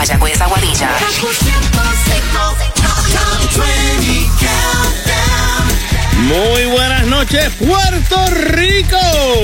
Mayagüez, Aguadilla. Muy buenas noches, Puerto Rico.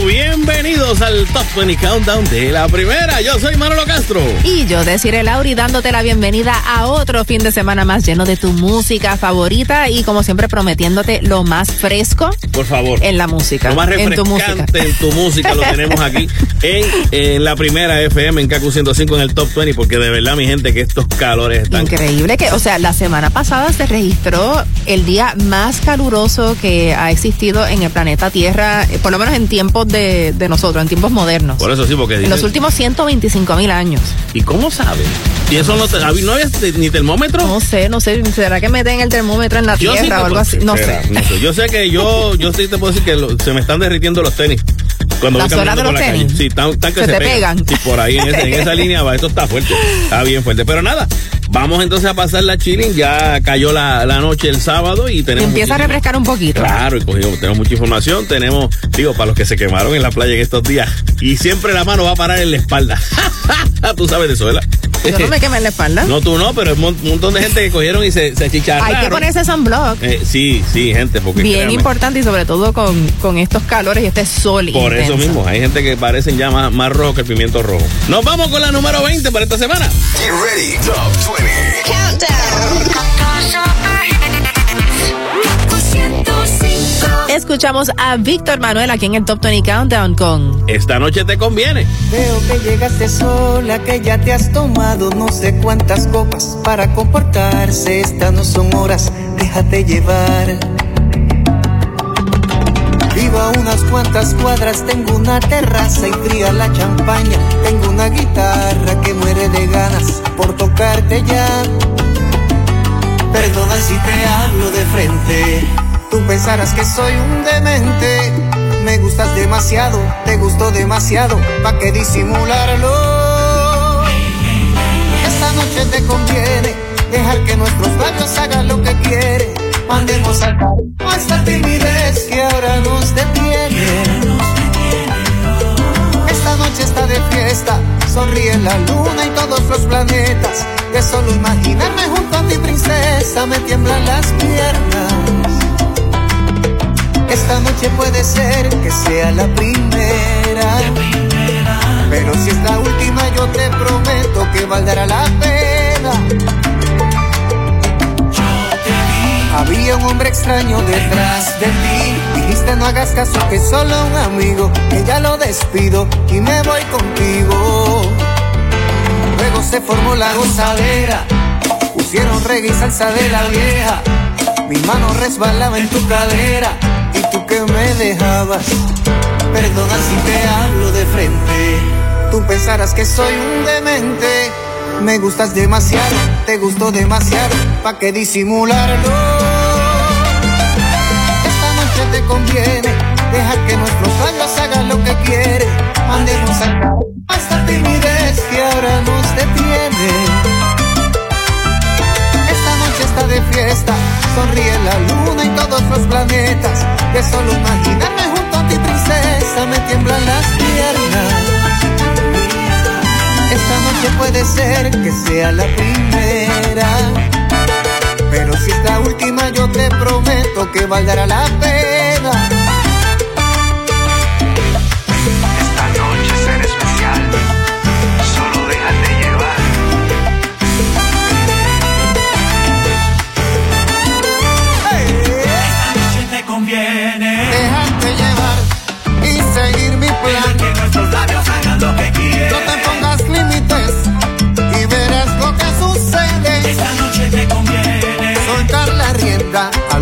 Bienvenidos al Top 20 Countdown de la primera. Yo soy Manolo Castro. Y yo, Desiree Lauri, dándote la bienvenida a otro fin de semana más lleno de tu música favorita y como siempre prometiéndote lo más fresco. Por favor. En la música. Lo más en tu música. refrescante en tu música lo tenemos aquí en, en la primera FM en KQ 105 en el Top 20 porque de verdad, mi gente, que estos calores están... Increíble que, o sea, la semana pasada se registró el día más caluroso que ha existido en el planeta Tierra, eh, por lo menos en tiempos de, de nosotros, en tiempos modernos. Por eso sí, porque En los últimos 125 mil años. ¿Y cómo sabes? ¿Y eso no, te, no había ni termómetro? No sé, no sé. ¿Será que meten el termómetro en la Yo tierra o algo así? No sé. no sé. Yo sé que yo, yo sí te puedo decir que lo- se me están derritiendo los tenis. Cuando ¿La voy suela caminando de los tenis? calle. Sí, tan, tan que Se se, te pegan. Sí, por ahí en, esa línea va, esto está fuerte. Está bien fuerte. Pero nada, vamos entonces a pasar la chilling. Ya cayó la, la noche el sábado y tenemos. Empieza a refrescar un poquito. Claro, y cogimos, tenemos mucha información, tenemos, digo, para los que se quemaron en la playa en estos días, y siempre la mano va a parar en la espalda. tú sabes de eso, ¿verdad? Yo no me quemé en la espalda. No, tú no, pero es un montón de gente que cogieron y se, se achicharraron. Hay que ponerse sunblock. Eh, sí, sí, gente, porque Bien créanme, importante y sobre todo con, con estos calores y este sol Por eso mismo, hay gente que parecen ya más, más rojo que el pimiento rojo. Nos vamos con la número 20 para esta semana. Get ready. Top 20. Escuchamos a Víctor Manuel aquí en el Top 20 Countdown con Esta noche te conviene. Veo que llegaste sola, que ya te has tomado no sé cuántas copas para comportarse. Estas no son horas, déjate llevar. Vivo a unas cuantas cuadras, tengo una terraza y fría la champaña. Tengo una guitarra que muere de ganas por tocarte ya. Perdona si te hablo de frente. Tú pensarás que soy un demente. Me gustas demasiado, te gusto demasiado, ¿pa' qué disimularlo? Esta noche te conviene dejar que nuestros labios hagan lo que quiere. Mandemos al a esta timidez que ahora nos detiene. Esta noche está de fiesta, sonríe la luna y todos los planetas. De solo imaginarme junto a ti, princesa, me tiemblan las piernas. Esta noche puede ser que sea la primera. Pero si es la última, yo te prometo que valdrá la pena. Había un hombre extraño detrás de ti. Dijiste no hagas caso que solo un amigo. Que ya lo despido y me voy contigo. Luego se formó la gozadera. Pusieron reggae y salsa de la vieja. Mi mano resbalaba en tu cadera. Y tú que me dejabas. Perdona si te hablo de frente. Tú pensarás que soy un demente. Me gustas demasiado, te gusto demasiado. ¿Pa' qué disimularlo? Esta noche te conviene dejar que nuestros labios hagan lo que quiere. Mandemos a a esta timidez que ahora nos detiene. Sonríe la luna y todos los planetas. De solo imaginarme junto a ti, princesa, me tiemblan las piernas. Esta noche puede ser que sea la primera. Pero si es la última, yo te prometo que valdrá la pena.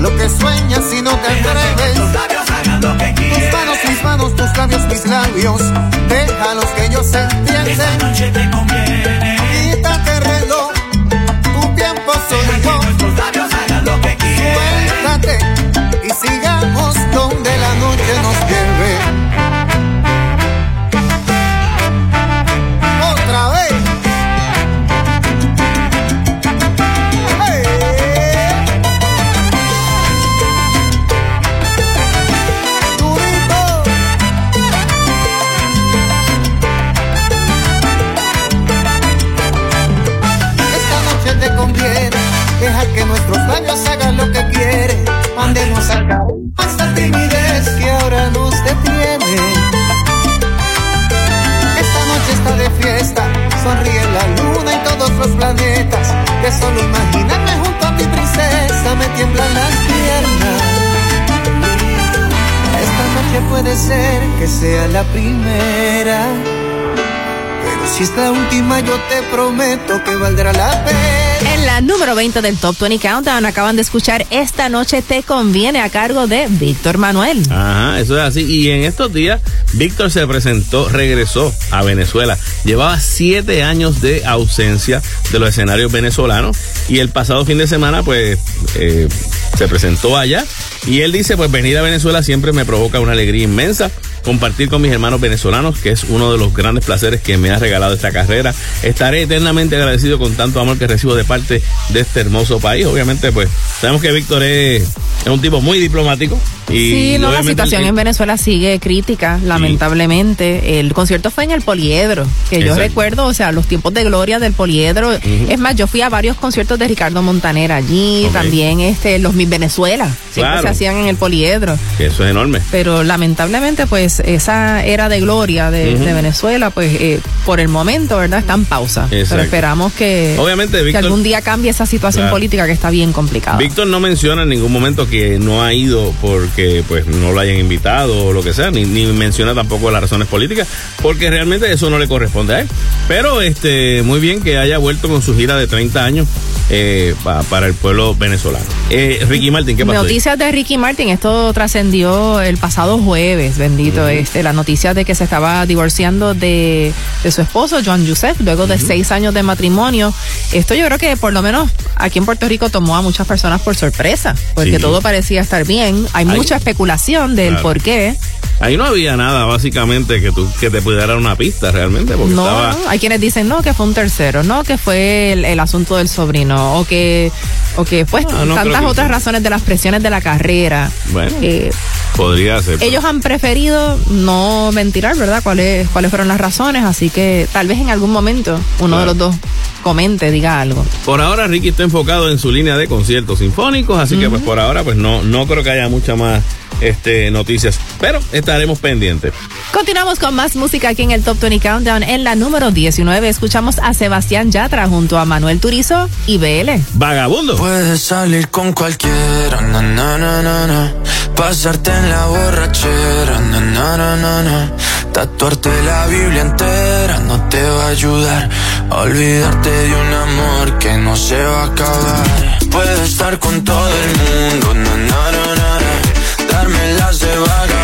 Lo que sueñas y no te atreves. labios hagan lo que Tus quieren. manos, mis manos, tus labios, mis labios. Déjalos que ellos se Esta entienden. noche te conviene. Quítate el reloj, tu tiempo soy yo. nuestros labios hagan lo que quieren. Suéltate y sigamos donde la noche nos lleve. salga esta timidez que ahora nos detiene. Esta noche está de fiesta, sonríe la luna y todos los planetas. Que solo imaginarme junto a ti, princesa, me tiemblan las piernas. Esta noche puede ser que sea la primera. Si es la última, yo te prometo que valdrá la pena. En la número 20 del Top 20 Countdown acaban de escuchar Esta noche te conviene a cargo de Víctor Manuel. Ajá, eso es así. Y en estos días, Víctor se presentó, regresó a Venezuela. Llevaba siete años de ausencia de los escenarios venezolanos. Y el pasado fin de semana, pues, eh, se presentó allá. Y él dice, pues venir a Venezuela siempre me provoca una alegría inmensa. Compartir con mis hermanos venezolanos, que es uno de los grandes placeres que me ha regalado esta carrera. Estaré eternamente agradecido con tanto amor que recibo de parte de este hermoso país. Obviamente, pues, sabemos que Víctor es, es un tipo muy diplomático. Y sí, no, la situación en Venezuela sigue crítica, lamentablemente. El concierto fue en el Poliedro, que yo recuerdo, o sea, los tiempos de gloria del Poliedro. Es más, yo fui a varios conciertos de Ricardo Montaner allí, también este los Mis Venezuela, siempre Claro. se hacían en el Poliedro. que eso es enorme. Pero lamentablemente, pues, esa era de gloria de, Venezuela, pues, eh, por el momento, ¿verdad? Está en pausa. Exacto. Pero esperamos que, Obviamente, que algún día cambie esa situación Claro. política que está bien complicada. Víctor no menciona en ningún momento que no ha ido porque pues no lo hayan invitado o lo que sea, ni, ni menciona tampoco las razones políticas, porque realmente eso no le corresponde a él. Pero este muy bien que haya vuelto con su gira de 30 años eh, pa- para el pueblo venezolano. Eh, Ricky Martin, ¿qué pasó? ahí? Noticias de Ricky Martin, esto trascendió el pasado jueves, bendito, este, la noticia de que se estaba divorciando de, de su esposo, Joan Joseph, luego de seis años de matrimonio. Esto yo creo que por lo menos aquí en Puerto Rico tomó a muchas personas por sorpresa, porque Sí. todo parecía estar bien. Hay Ay. mucha especulación del Claro. por qué. Ahí no había nada básicamente que tú que te pudiera dar una pista realmente porque No, estaba no, hay quienes dicen no, que fue un tercero, no, que fue el, el asunto del sobrino, o que, o que pues Ah, no tantas otras razones de las presiones de la carrera. Bueno. Eh, podría ser. ellos han preferido no ventilar, ¿verdad? ¿Cuáles, cuáles fueron las razones? Así que tal vez en algún momento uno Claro. de los dos comente, diga algo. Por ahora Ricky está enfocado en su línea de conciertos sinfónicos, así que pues por ahora pues no no creo que haya mucha más este noticias, pero estaremos pendientes. Continuamos con más música aquí en el Top 20 Countdown. En la número 19 escuchamos a Sebastián Yatra junto a Manuel Turizo y BL. Vagabundo. Puedes salir con cualquiera, na, na, na, na, na. pasarte en la borrachera, na, na, na, na, na. tatuarte la Biblia entera no te va a ayudar a olvidarte de un amor que no se va a acabar. Puedes estar con todo el mundo, na, na, na, na, na. darme las de vagabundo,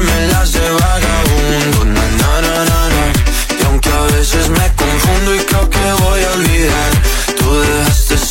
Darme las de vagabundo, na, na, na, y aunque a veces me confundo y creo que voy a olvidar,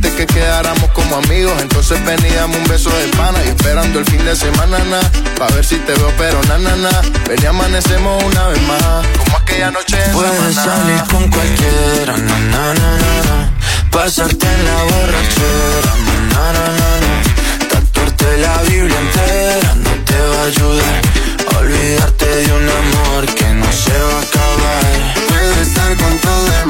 Dijiste que quedáramos como amigos, entonces veníamos un beso de pana y esperando el fin de semana, na, pa' ver si te veo, pero na, na, na. Ven y amanecemos una vez más, como aquella noche en Puedes salir con cualquiera, na, na, na, na, pasarte en la borrachera, na, na, na, na, tatuarte la Biblia entera no te va a ayudar. A olvidarte de un amor que no se va a acabar. Puedes estar con todo el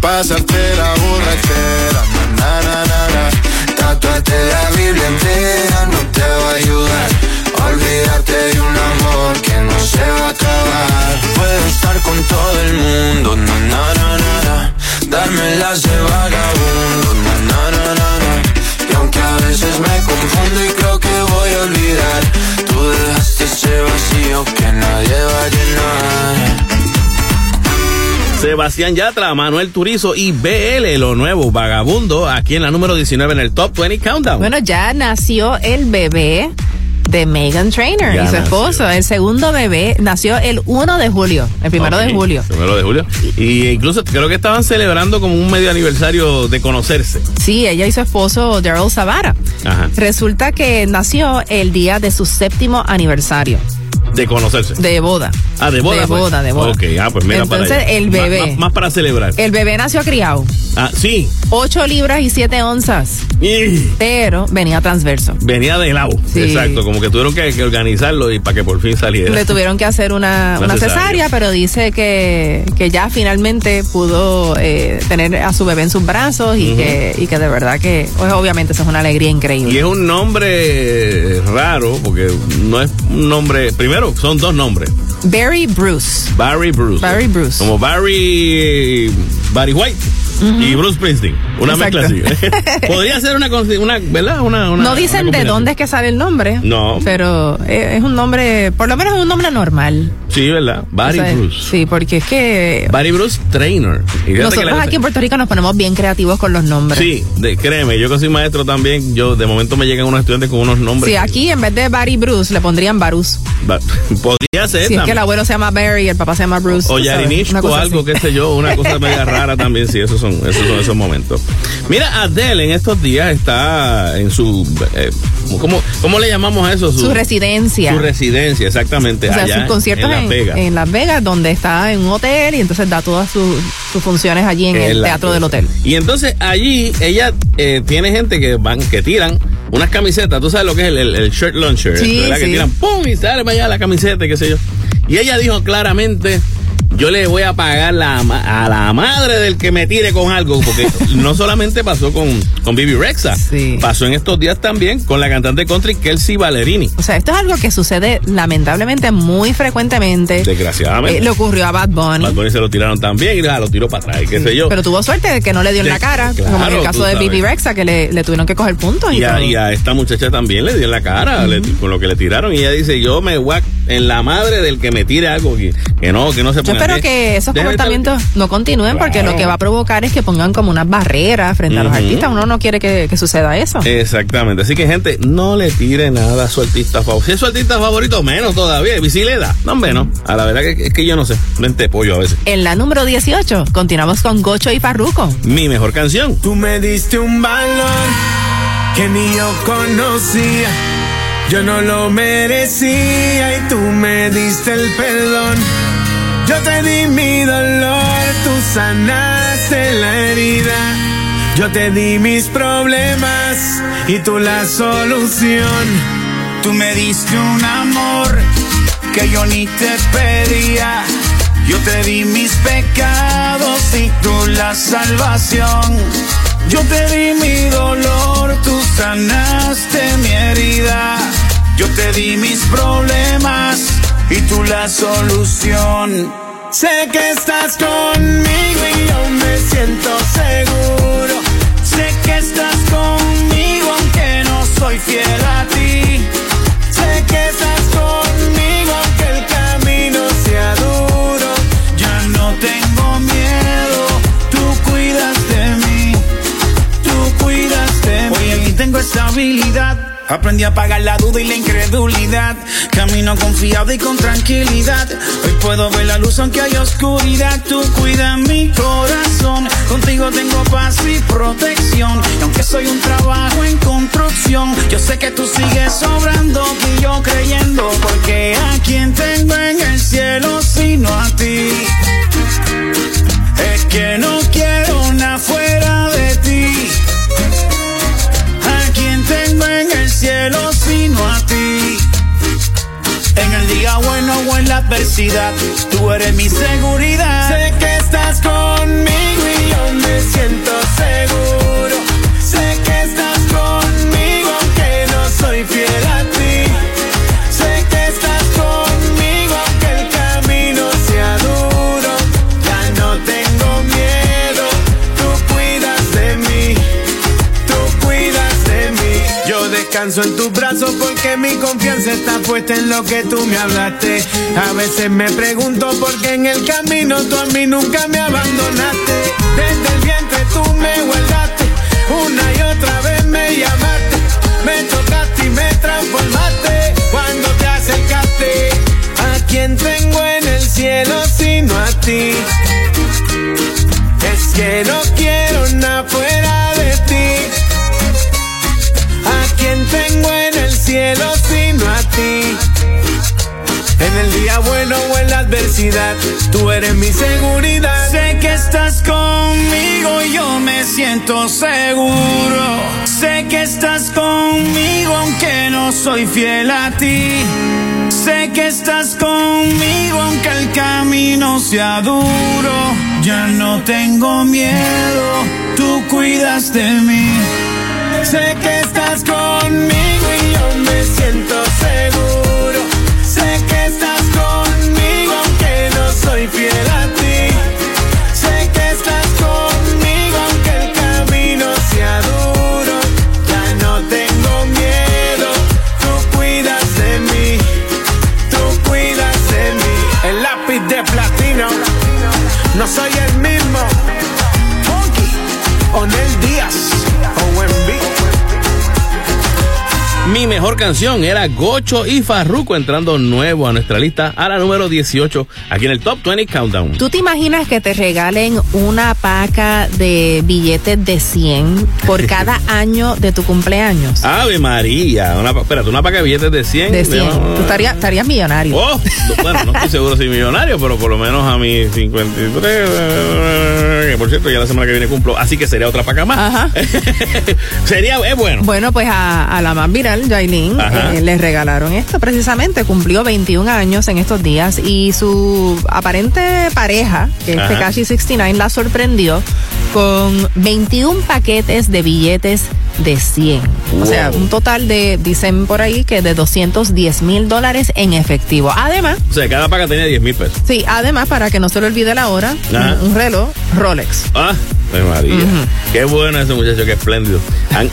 Pasarte la borrachera, na na na na. Tatuarte la Biblia entera no te va a ayudar. Olvídate de un amor que no se va a acabar. Puedo estar con todo el mundo, na na na na na. Darme las de vagabundo, na na na na na. Y aunque a veces me confundo y creo que voy a olvidar, tú dejaste ese vacío que nadie va a llenar. Sebastián Yatra, Manuel Turizo y BL, lo nuevo, Vagabundo, aquí en la número 19 en el Top 20 Countdown. Bueno, ya nació el bebé de Megan Trainor Ya y su nació. esposo. El segundo bebé nació el 1 de julio, el primero de julio. Primero de julio. Y incluso creo que estaban celebrando como un medio aniversario de conocerse. Sí, ella y su esposo Daryl Savara. Ajá. Resulta que nació el día de su séptimo aniversario De conocerse. de boda. ah, de boda. De pues. boda, de boda. Ok, ah, pues mira para Entonces, allá. el bebé. Más, más para celebrar. El bebé nació criado, Ah, sí. 8 libras y 7 onzas, Y pero venía transverso. venía de lado. Sí. Exacto. Como que tuvieron que, que organizarlo y para que por fin saliera. Le tuvieron que hacer una, Una una cesárea. cesárea, pero dice que, que ya finalmente pudo eh, tener a su bebé en sus brazos y, que, y que de verdad que, pues obviamente eso es una alegría increíble. Y es un nombre raro, porque no es un nombre. Primero, son dos nombres: Barry Bruce. Barry Bruce. Barry Bruce. Como Barry. Barry White y Bruce Springsteen. Una Exacto. mezcla así. Podría ser una, una ¿verdad? Una, una- no dicen una de dónde es que sale el nombre. No. Pero es un nombre, por lo menos es un nombre normal. Sí, ¿verdad? Barry O sea, Bruce. Sí, porque es que Barry Bruce Trainer. Y nosotros aquí en Puerto Rico nos ponemos bien creativos con los nombres. Sí, de- créeme, yo que soy maestro también, yo de momento me llegan unos estudiantes con unos nombres. Sí, aquí en vez de Barry Bruce le pondrían Barus. Ba- Podría ser Si es que el abuelo se llama Barry y el papá se llama Bruce. O o cosa algo, así. qué sé yo, una cosa media rara también, sí, esos son, esos son esos momentos. Mira, Adele en estos días está en su, eh, ¿cómo, ¿cómo le llamamos a eso? Su residencia. Su residencia, exactamente, O sea, allá sus conciertos en en, Las Vegas. en Las Vegas, donde está en un hotel y entonces da todas sus, sus funciones allí en el teatro del hotel. Y entonces allí ella eh, tiene gente que van, que tiran unas camisetas, tú sabes lo que es el, el- el shirt launcher, Sí, ¿verdad? Que tiran, ¡pum! y sale para allá la camiseta, y qué sé yo. Y ella dijo claramente, yo le voy a pagar la, a la madre del que me tire con algo, porque no solamente pasó con, con Bibi Rexa, Sí. pasó en estos días también con la cantante country Kelsey Ballerini. O sea, esto es algo que sucede lamentablemente muy frecuentemente. Desgraciadamente. Eh, le ocurrió a Bad Bunny. Bad Bunny se lo tiraron también y lo tiró para atrás, qué sé yo. Pero tuvo suerte de que no le dio en la cara, claro, como en el caso de. Bibi Rexa, que le, le tuvieron que coger puntos. Y, Y a, todo. y a esta muchacha también le dio en la cara le- con lo que le tiraron. Y ella dice, yo me voy en la madre del que me tire algo que, que no, que no se ponga espero así". que esos comportamientos no continúen porque lo que va a provocar es que pongan como unas barreras frente a los artistas. Uno no quiere que, que suceda eso. Exactamente. Así que, gente, no le tire nada a su artista favorito. Si es su artista favorito, menos todavía. Y si le da, no, menos. A la verdad que es que yo no sé. Mente pollo a veces. En la número 18, continuamos con Gocho y Farruco. Mi mejor canción. Tú me diste un valor que ni yo conocía. Yo no lo merecía y tú me diste el perdón. Yo te di mi dolor, tú sanaste la herida. Yo te di mis problemas y tú la solución. Tú me diste un amor que yo ni te pedía. Yo te di mis pecados y tú la salvación. Yo te di mi dolor, tú sanaste mi herida. Yo te di mis problemas y tú la solución. Sé que estás conmigo y yo me siento seguro. Sé que estás conmigo aunque no soy fiel a ti. Sé que estás conmigo aunque el camino sea duro. Ya no tengo miedo, tú cuidas de mí, tú cuidas de mí. Hoy aquí tengo estabilidad, Aprendí a apagar la duda y la incredulidad. Camino confiado y con tranquilidad. Hoy puedo ver la luz aunque hay oscuridad. Tú cuidas mi corazón. Contigo tengo paz y protección. Y aunque soy un trabajo en construcción, yo sé que tú sigues sobrando y yo creyendo. Porque a quien tengo en el cielo sino a ti. Es que no quiero En el día bueno o en la adversidad, tú eres mi seguridad. Sé que estás conmigo y yo me siento seguro. Sé que estás conmigo aunque no soy fiel a ti. Sé que estás conmigo aunque el camino sea duro. Ya no tengo miedo, tú cuidas de mí. Tú cuidas de mí. Yo descanso en tus está puesta en lo que tú me hablaste. A veces me pregunto por qué en el camino tú a mí nunca me abandonaste. Desde el vientre tú me guardaste. Una y otra vez me llamaste. Me tocaste y me transformaste. Cuando te acercaste, a quien tengo en el cielo sino a ti. Es que no quiero nada fuera de ti. A quien tengo en el cielo. En el día bueno o en la adversidad, tú eres mi seguridad. Sé que estás conmigo y yo me siento seguro. Sé que estás conmigo aunque no soy fiel a ti. Sé que estás conmigo aunque el camino sea duro. Ya no tengo miedo, tú cuidas de mí. Sé que estás conmigo y yo me siento fiel a ti. Sé que estás conmigo aunque el camino sea duro. Ya no tengo miedo, tú cuidas de mí. Tú cuidas de mí. El lápiz de platino, no soy el mismo. Funky, Mi mejor canción era Gocho y Farruko entrando nuevo a nuestra lista a la número 18 aquí en el Top 20 Countdown. ¿Tú te imaginas que te regalen una paca de billetes de 100 por cada año de tu cumpleaños? Ave María, una, espérate, una paca de billetes de 100. De 100. Tú estarías, estarías millonario. Oh, bueno, no estoy seguro si millonario, pero por lo menos a mis 53, eh, que por cierto ya la semana que viene cumplo, así que sería otra paca más. Ajá. sería, es bueno. Bueno, pues a, a la más viral, Jailin, eh, le regalaron esto precisamente. Cumplió 21 años en estos días y su aparente pareja, que es Ajá. Tekashi 69, la sorprendió con 21 paquetes de billetes de 100. O sea, un total de, dicen por ahí, que de 210 mil dólares en efectivo. Además, O sea, cada paca tenía 10 mil pesos. sí, además, para que no se le olvide la hora, Ajá. un, reloj Rolex. Ah, María. Qué bueno ese muchacho, qué espléndido.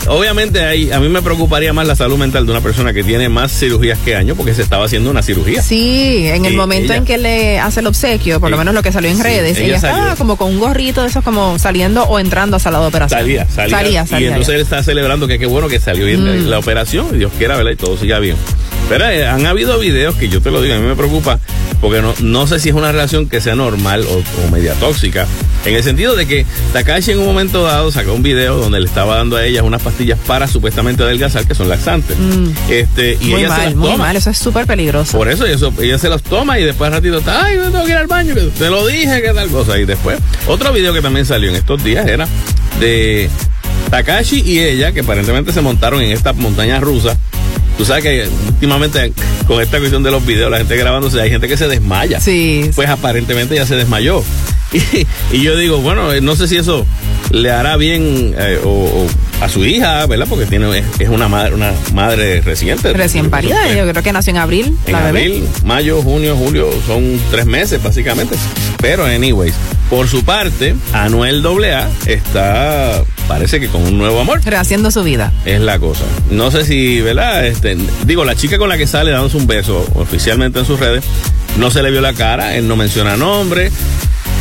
Obviamente ahí, a mí me preocuparía más la salud mental de una persona que tiene más cirugías que años porque se estaba haciendo una cirugía. Sí, en el momento ella- en que le hace el obsequio, por lo menos lo que salió en Sí, redes, ella ella, estaba como con un gorrito de esos como saliendo o entrando a sala de operación. Salía, salía. Salía, salía, y entonces él está celebrando que qué bueno que salió bien Mm. la operación, y Dios quiera, ¿verdad? Y todo siga bien. Pero eh, han habido videos que yo te lo digo, a mí me preocupa, porque no, no sé si es una relación que sea normal o, o media tóxica, en el sentido de que Takashi en un momento dado sacó un video donde le estaba dando a ellas unas pastillas para supuestamente adelgazar, que son laxantes. Este, y Mm. muy ella se mal, las muy toma. mal, eso es súper peligroso. Por eso, eso, ella se los toma y después al ratito está, ay, me tengo que ir al baño, que te lo dije, que tal cosa. Y después, otro video que también salió en estos días era de Takashi y ella, que aparentemente se montaron en esta montaña rusa. Tú sabes que últimamente con esta cuestión de los videos, la gente grabándose, hay gente que se desmaya. Sí. Pues aparentemente ya se desmayó. Y, y yo digo, bueno, eh, no sé si eso le hará bien eh, o, o a su hija, ¿verdad? Porque tiene es, una madre, una madre reciente. Recién parida, yo creo que nació en abril, en la bebé. abril, mayo, junio, julio, son tres meses básicamente. Pero, anyways, por su parte, Anuel AA está, parece que con un nuevo amor. Rehaciendo su vida. Es la cosa. No sé si, ¿verdad? Este, digo, la chica con la que sale dándose un beso oficialmente en sus redes, no se le vio la cara, él no menciona nombre.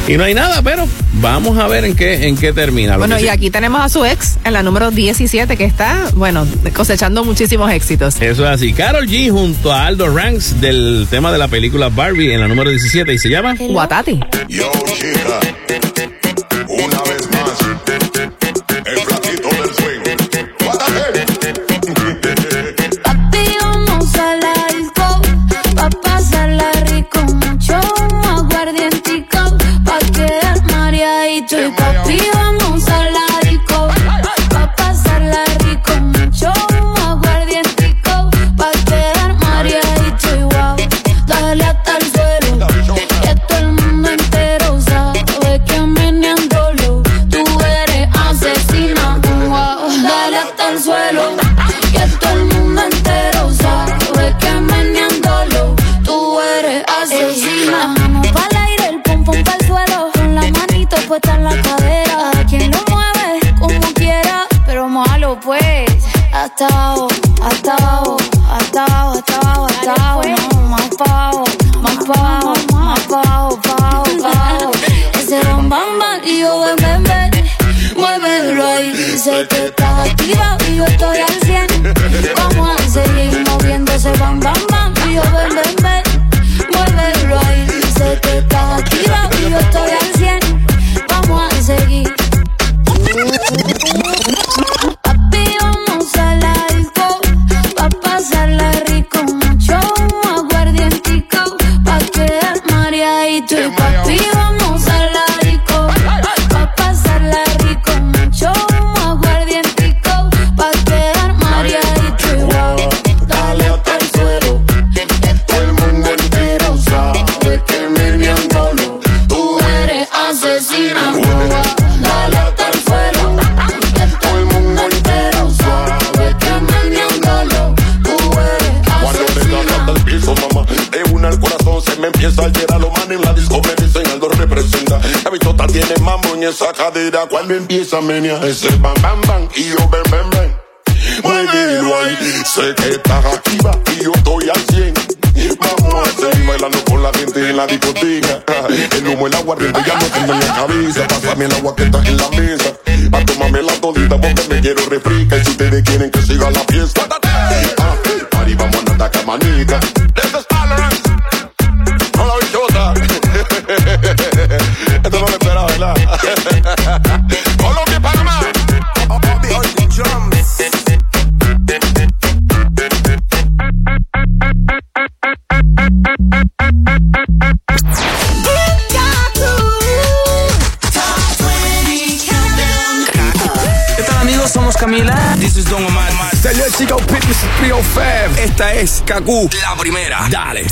Y no hay nada, pero vamos a ver en qué, en qué termina. Bueno, y sí- aquí tenemos a su ex en la número 17 que está, bueno, cosechando muchísimos éxitos. Eso es así. Carol G junto a Aldo Ranks del tema de la película Barbie en la número 17 y se llama Guatati. Yo, chica, una vez Cuando empieza a menear ese bam bam bam y yo ven ven ven. Muévelo ahí, sé que estás activa y yo estoy al 100. Vamos a seguir bailando con la gente en la discoteca. El humo, el aguardiente ya no tengo en la cabeza. Pásame el agua que está en la es Kaku. La primera. Dale.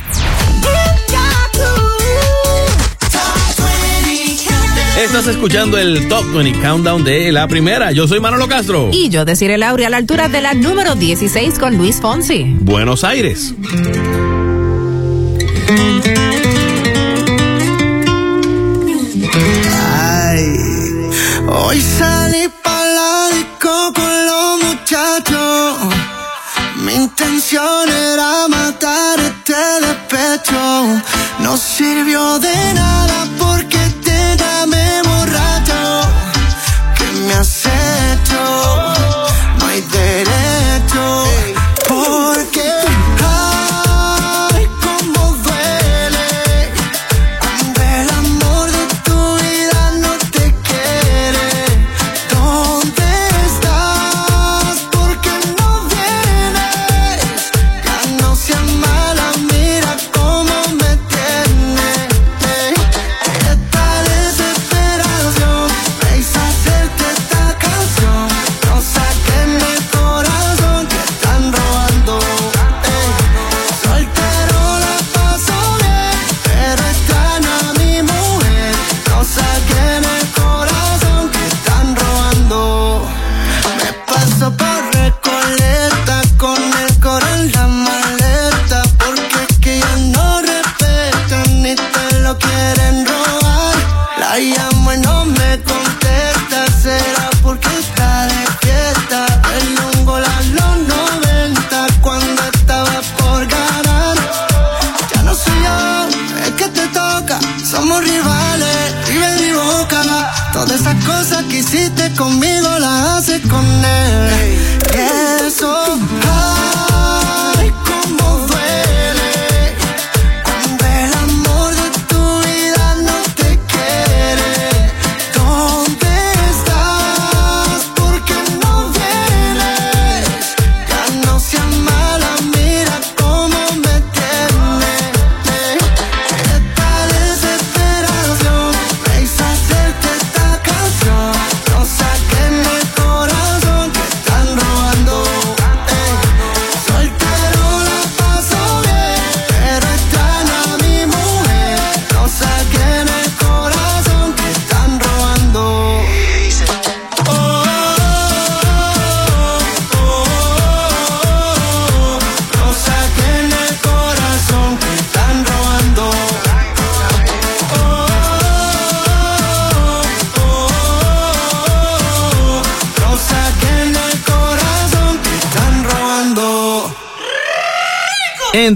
Estás escuchando el Top 20 Countdown de la primera. Yo soy Manolo Castro. Y yo deciré Lauri a la altura de la número 16 con Luis Fonsi. Buenos Aires.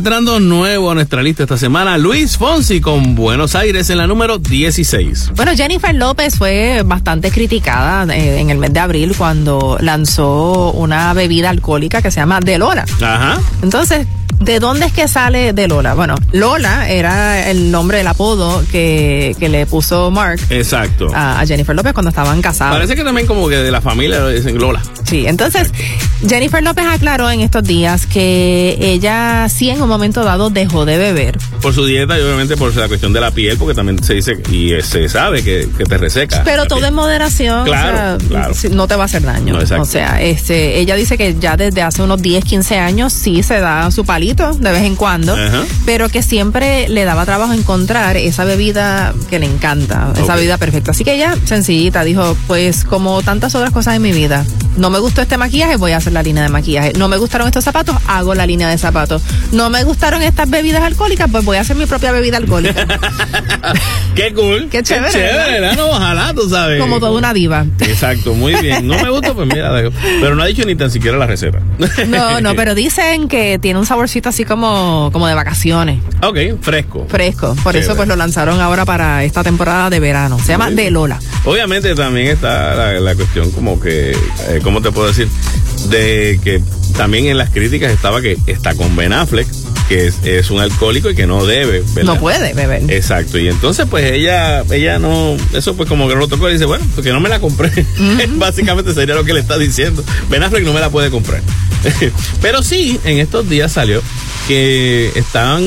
Entrando nuevo a nuestra lista esta semana, Luis Fonsi con Buenos Aires en la número 16. Bueno, Jennifer López fue bastante criticada eh, en el mes de abril cuando lanzó una bebida alcohólica que se llama De Lola. Ajá. Entonces, ¿de dónde es que sale de Lola? Bueno, Lola era el nombre, el apodo que, que le puso Mark Exacto. a, a Jennifer López cuando estaban casados. Parece que también como que de la familia dicen Lola. Sí, entonces Jennifer López aclaró en estos días que ella sí en un momento dado dejó de beber. Por su dieta y obviamente por la cuestión de la piel, porque también se dice y se sabe que, que te reseca. Pero todo piel. en moderación, Claro, o sea, claro. no te va a hacer daño. No, exacto. o sea, este, ella dice que ya desde hace unos 10, 15 años sí se da su palito de vez en cuando, Ajá. pero que siempre le daba trabajo encontrar esa bebida que le encanta, esa bebida perfecta. Así que ella, sencillita, dijo, pues como tantas otras cosas en mi vida, no me gustó este maquillaje, voy a hacer la línea de maquillaje. No me gustaron estos zapatos, hago la línea de zapatos. No me gustaron estas bebidas alcohólicas, pues voy a hacer mi propia bebida alcohólica. Qué cool. Qué chévere, Qué ¿verdad? chévere, ¿no? Ojalá, tú sabes. como toda una diva. Exacto, muy bien. No me gusta, pues mira, pero no ha dicho ni tan siquiera la receta. No, no, pero dicen que tiene un saborcito así como, como de vacaciones, Ok, fresco. fresco. Por Chévere. eso pues lo lanzaron ahora para esta temporada de verano. Se llama De. Lola. Obviamente también está la, la cuestión como que, eh, ¿cómo te puedo decir? De que también en las críticas estaba que está con Ben Affleck, que es, es un alcohólico y que no debe, ¿verdad? No puede beber. Exacto, y entonces pues ella, ella no, eso pues como que lo tocó y dice, bueno, porque no me la compré. Básicamente sería lo que le está diciendo. Ben Affleck no me la puede comprar. Pero sí, en estos días salió que están,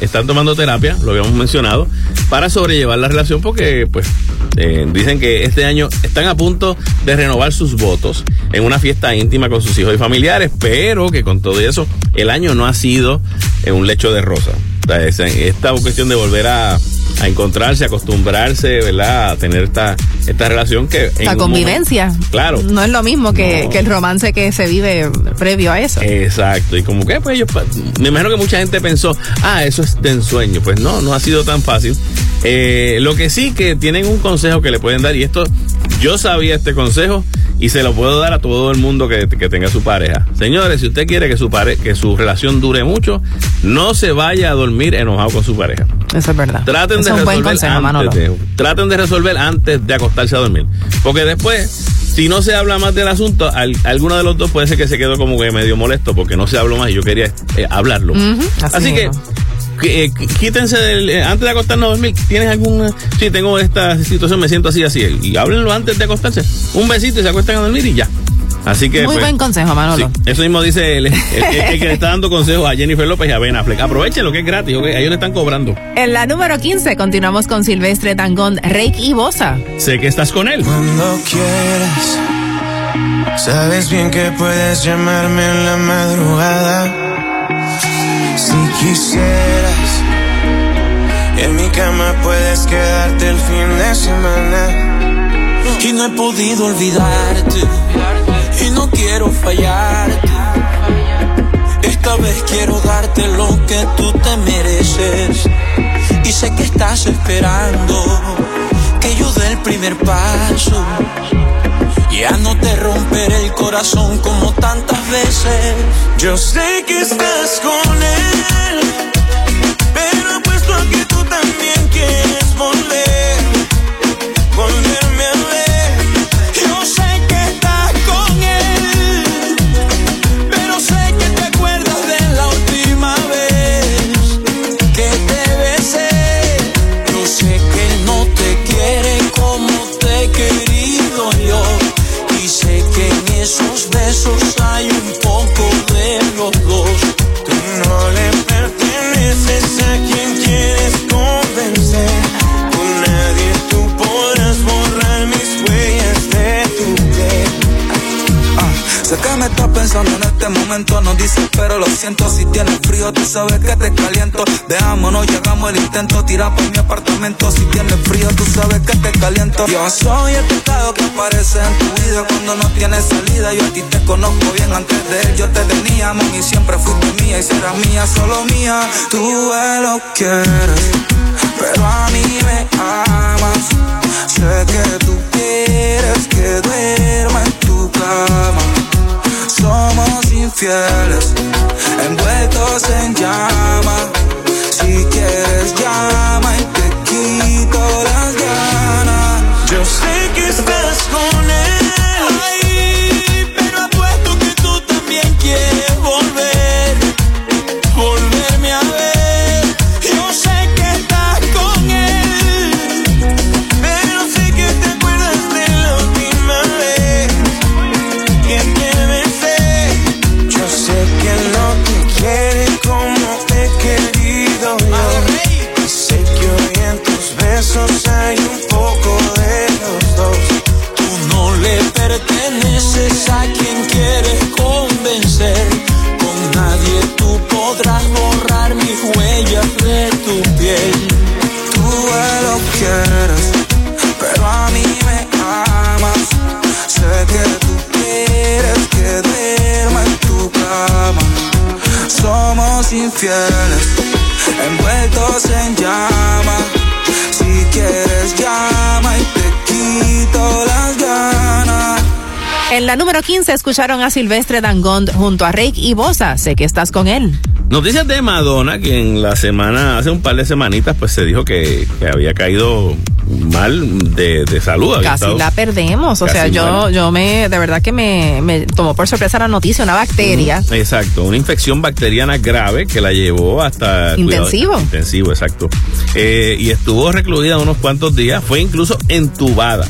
están tomando terapia, lo habíamos mencionado, para sobrellevar la relación porque pues eh, dicen que este año están a punto de renovar sus votos en una fiesta íntima con sus hijos y familiares, pero que con todo eso el año no ha sido eh, un lecho de rosa. Esta cuestión de volver a, a encontrarse, acostumbrarse, ¿verdad? A tener esta, esta relación que... La convivencia. momento- claro. No es lo mismo que, No. que el romance que se vive previo a eso. Exacto, y como que pues ellos, pa- me imagino que mucha gente pensó, ah, eso es de ensueño. Pues no, no ha sido tan fácil. Eh, lo que sí que tienen un consejo que le pueden dar, y esto, yo sabía este consejo y se lo puedo dar a todo el mundo que, que tenga su pareja. Señores, si usted quiere que su, pare, que su relación dure mucho, no se vaya a dormir enojado con su pareja. Eso es verdad. Traten Eso de resolver consejo, antes de, traten de resolver antes de acostarse a dormir. Porque después, si no se habla más del asunto, al- alguno de los dos puede ser que se quedó como que medio molesto porque no se habló más y yo quería eh, hablarlo. Así así que eh, qu- quítense del, eh, antes de acostarnos a dormir, ¿tienes alguna? Sí, tengo esta situación, me siento así, así. Y háblenlo antes de acostarse. Un besito y se acuestan a dormir y ya. Así que. Muy pues, buen consejo, Manolo. Sí, eso mismo dice el, el- el- el que le está dando consejos a Jennifer López y a Ben Affleck. Aprovechen lo que es gratis, ¿ok? A ellos le están cobrando. En la número 15 continuamos con Silvestre Tangón, Reik y Bosa. Sé que estás con él. Cuando quieras, sabes bien que puedes llamarme en la madrugada. Si quisieras, en mi cama puedes quedarte el fin de semana. Y no he podido olvidarte. Y no quiero fallarte. Esta vez quiero darte lo que tú te mereces. Y sé que estás esperando que yo dé el primer paso. Ya no te romperé el corazón como tantas veces. Yo sé que estás con él, pensando en este momento, no dices, pero lo siento. Si tienes frío, tú sabes que te caliento. Veámonos, llegamos el intento, tira por mi apartamento. Si tienes frío, tú sabes que te caliento. Yo soy el pecado que aparece en tu vida cuando no tienes salida. Yo a ti te conozco bien antes de él, yo te tenía, y siempre fuiste mía y serás mía, solo mía. Tú lo quieres, pero a mí me amas. Sé que tú quieres que duerma en tu cama. Infieles, envueltos en llama. Si quieres llama y te quito las ganas. Yo sé que estás con infieles, envueltos en llama. Si quieres llama y te quito las ganas. En la número 15 escucharon a Silvestre Dangond junto a Rake y Bosa. Sé que estás con él. Noticias de Madonna, que en la semana, hace un par de semanitas, pues se dijo que, que había caído mal de, de salud. Casi estado- la perdemos. O sea, yo, mal. yo me, de verdad que me, me tomó por sorpresa la noticia, una bacteria. Exacto, una infección bacteriana grave que la llevó hasta... Intensivo. cuidado, intensivo, exacto. Eh, y estuvo recluida unos cuantos días, fue incluso entubada.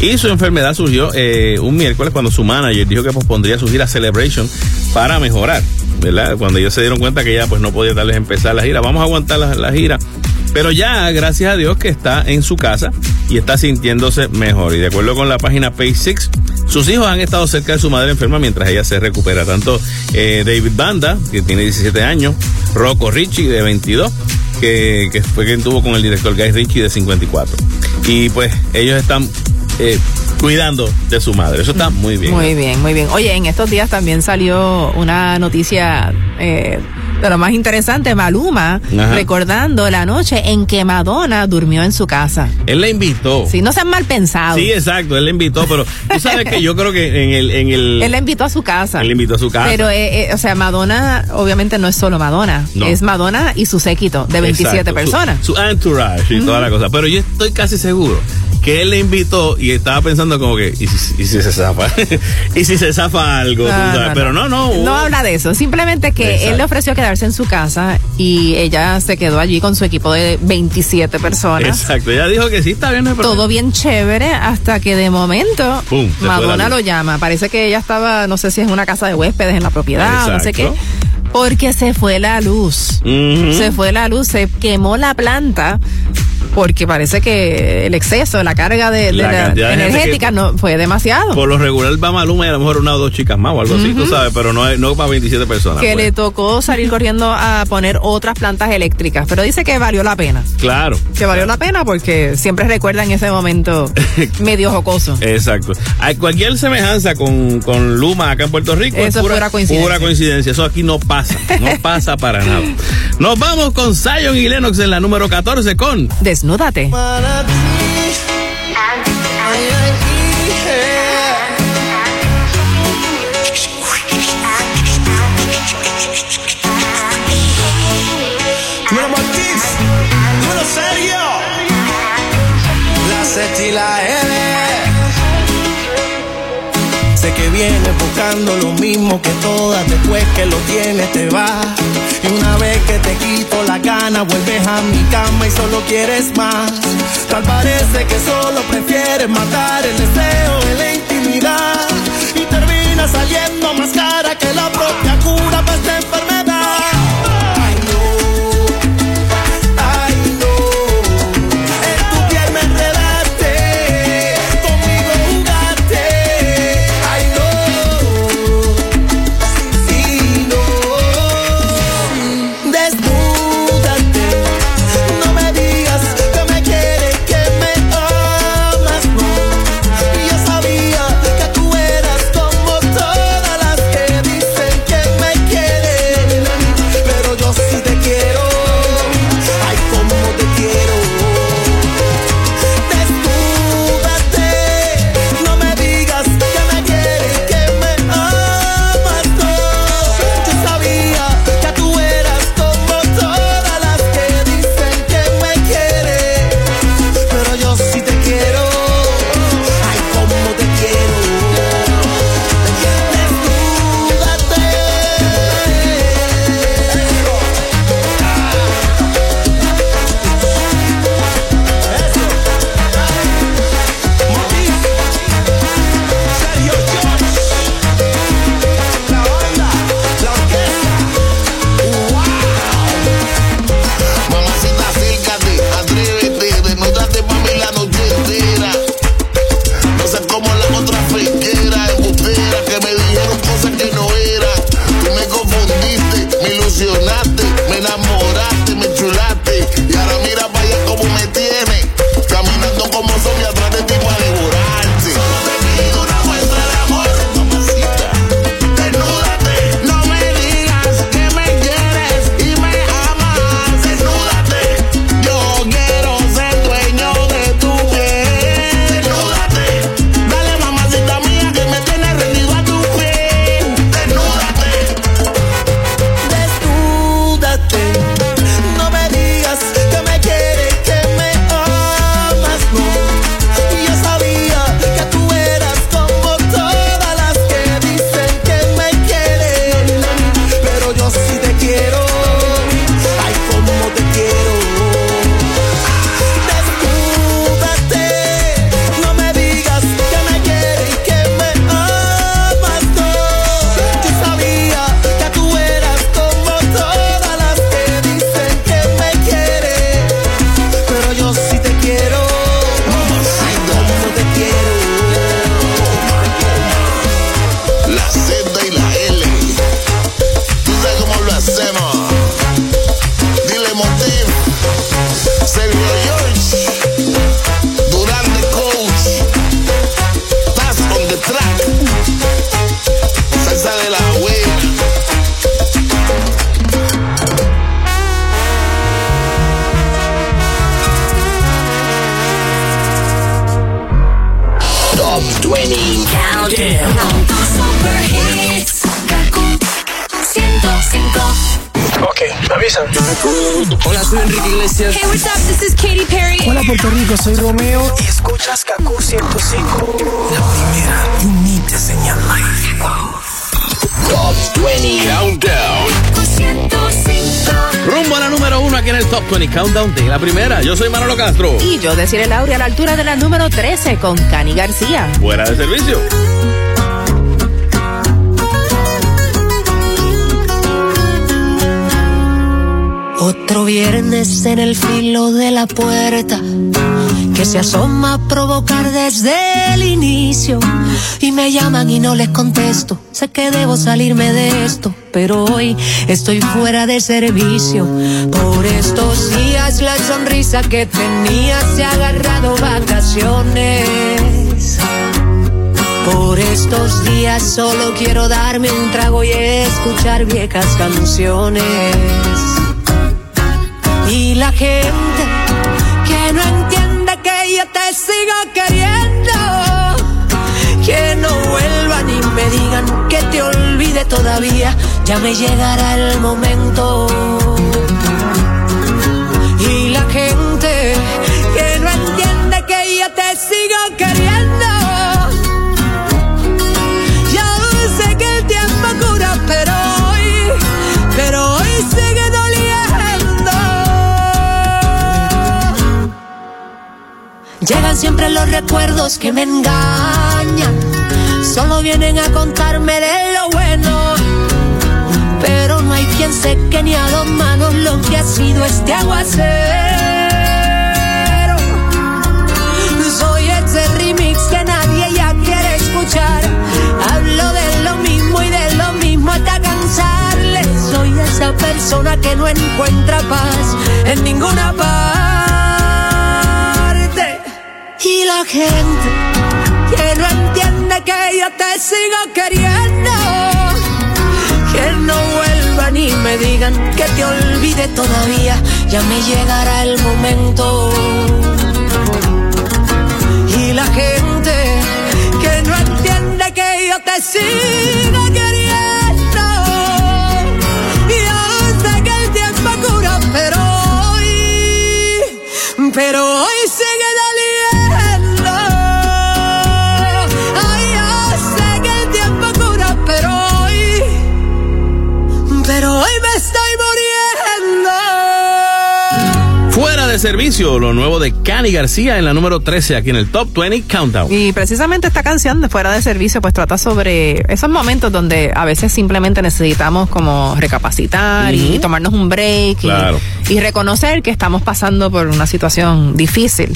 Y su enfermedad surgió eh, un miércoles cuando su manager dijo que pospondría su gira Celebration para mejorar, ¿verdad? Cuando ellos se dieron cuenta que ya pues no podía darles empezar la gira, vamos a aguantar la, la gira. Pero ya, gracias a Dios que está en su casa y está sintiéndose mejor. Y de acuerdo con la página Page Six, sus hijos han estado cerca de su madre enferma mientras ella se recupera. Tanto eh, David Banda, que tiene 17 años, Rocco Richie, de 22, que, que fue quien tuvo con el director Guy Ritchie, de 54. Y pues ellos están eh, cuidando de su madre. Eso está muy bien. Muy bien, muy bien. Oye, en estos días también salió una noticia eh, de lo más interesante, Maluma, Ajá. recordando la noche en que Madonna durmió en su casa. Él la invitó. Sí, no sean mal pensados. Sí, exacto, él la invitó, pero tú sabes que yo creo que en el... En el Él la invitó a su casa. Él la invitó a su casa. Pero, eh, eh, o sea, Madonna, obviamente no es solo Madonna, No. es Madonna y su séquito de 27 Exacto, su- personas. Su, entourage y toda la cosa. Pero yo estoy casi seguro que él le invitó y estaba pensando como que, ¿y si, y si se zafa? ¿Y si se zafa algo? Tú No, sabes, no, Pero no, no. hubo- No habla de eso, simplemente que Exacto. él le ofreció quedarse en su casa y ella se quedó allí con su equipo de 27 personas. Exacto, ella dijo que sí, está bien. no. Todo bien chévere hasta que de momento Pum, Madonna lo llama. Parece que ella estaba, no sé si es una casa de huéspedes en la propiedad, no sé qué. Porque se fue la luz. Se fue la luz, se quemó la planta. Porque parece que el exceso, la carga de, de La la de energética no fue demasiado. Por lo regular va Maluma y a lo mejor una o dos chicas más o algo así, tú sabes, pero no, no para 27 personas. que pues. le tocó salir corriendo a poner otras plantas eléctricas, pero dice que valió la pena. Claro. Que valió la pena porque siempre recuerdan ese momento medio jocoso. Exacto. Hay cualquier semejanza con, con Luma acá en Puerto Rico Eso es pura coincidencia. pura coincidencia. Eso aquí no pasa. No pasa para nada. Nos vamos con Zion y Lennox en la número 14 con Desnúdate. Y la L. Sé que vienes buscando lo mismo que todas, después que lo tienes te vas. Y una vez que te quito la gana, vuelves a mi cama y solo quieres más. Tal parece que solo prefieres matar el deseo en la intimidad. Y termina saliendo más cara que la propia cura para esta enfermedad. Castro. Y yo deciré Laura a la altura de la número 13 con Cani García. Fuera de servicio. Otro viernes en el filo de la puerta que se asoma a provocar desde el inicio y me llaman y no les contesto. Sé que debo salirme de esto, pero hoy estoy fuera de servicio. Por estos días la sonrisa que tenía se ha agarrado vacaciones. Por estos días solo quiero darme un trago y escuchar viejas canciones. Y la gente que yo te sigo queriendo. Que no vuelvan y me digan que te olvide todavía. Ya me llegará el momento. Siempre los recuerdos que me engañan. Solo vienen a contarme de lo bueno. Pero no hay quien seque ni a dos manos lo que ha sido este aguacero. Soy ese remix que nadie ya quiere escuchar. Hablo de lo mismo y de lo mismo hasta cansarle. Soy esa persona que no encuentra paz en ninguna parte. Y la gente que no entiende que yo te sigo queriendo. Que no vuelvan y me digan que te olvide todavía. Ya me llegará el momento. Y la gente que no entiende que yo te sigo queriendo. Yo sé que el tiempo cura, pero hoy, pero hoy de servicio, lo nuevo de Cani García en la número 13 aquí en el Top 20 Countdown. Y precisamente esta canción de Fuera de Servicio pues trata sobre esos momentos donde a veces simplemente necesitamos como recapacitar y tomarnos un break y- Claro. y, reconocer que estamos pasando por una situación difícil.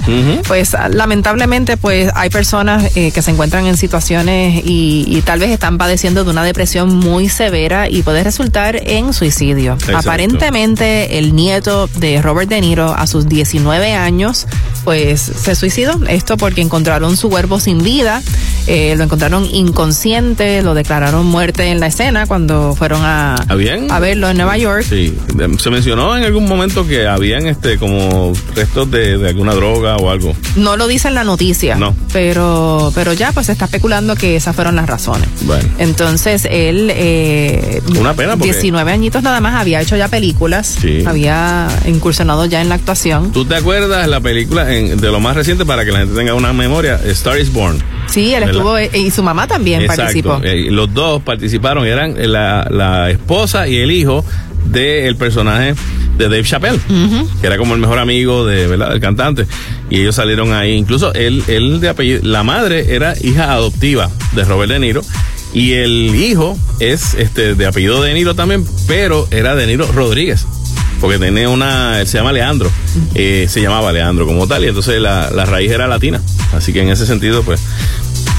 Pues lamentablemente pues hay personas eh, que se encuentran en situaciones y, y tal vez están padeciendo de una depresión muy severa y puede resultar en suicidio. Exacto. Aparentemente el nieto de Robert De Niro a sus 19 años pues se suicidó. Esto porque encontraron su cuerpo sin vida, eh, lo encontraron inconsciente, lo declararon muerte en la escena cuando fueron a, a verlo en Nueva York. Sí, de- se mencionó en algún momento que habían este como restos de, de alguna droga o algo. No lo dice en la noticia, No. pero, pero ya pues se está especulando que esas fueron las razones. Bueno, Entonces él, eh, Una pena porque- 19 añitos nada más, había hecho ya películas, Sí. había incursionado ya en la actuación. ¿Tú te acuerdas la película en- de lo más reciente para que la gente tenga una memoria? Star is Born. Sí, él estuvo, eh, y su mamá también participó. Eh, los dos participaron, eran la, la esposa y el hijo del personaje de Dave Chappelle, que era como el mejor amigo de, ¿verdad? del cantante. Y ellos salieron ahí. Incluso él, él de apellido, la madre era hija adoptiva de Robert De Niro. Y el hijo es este de apellido De Niro también, pero era De Niro Rodríguez. Porque tenía una, se llama Leandro, eh, se llamaba Leandro como tal, y entonces la, la raíz era latina. Así que en ese sentido, pues,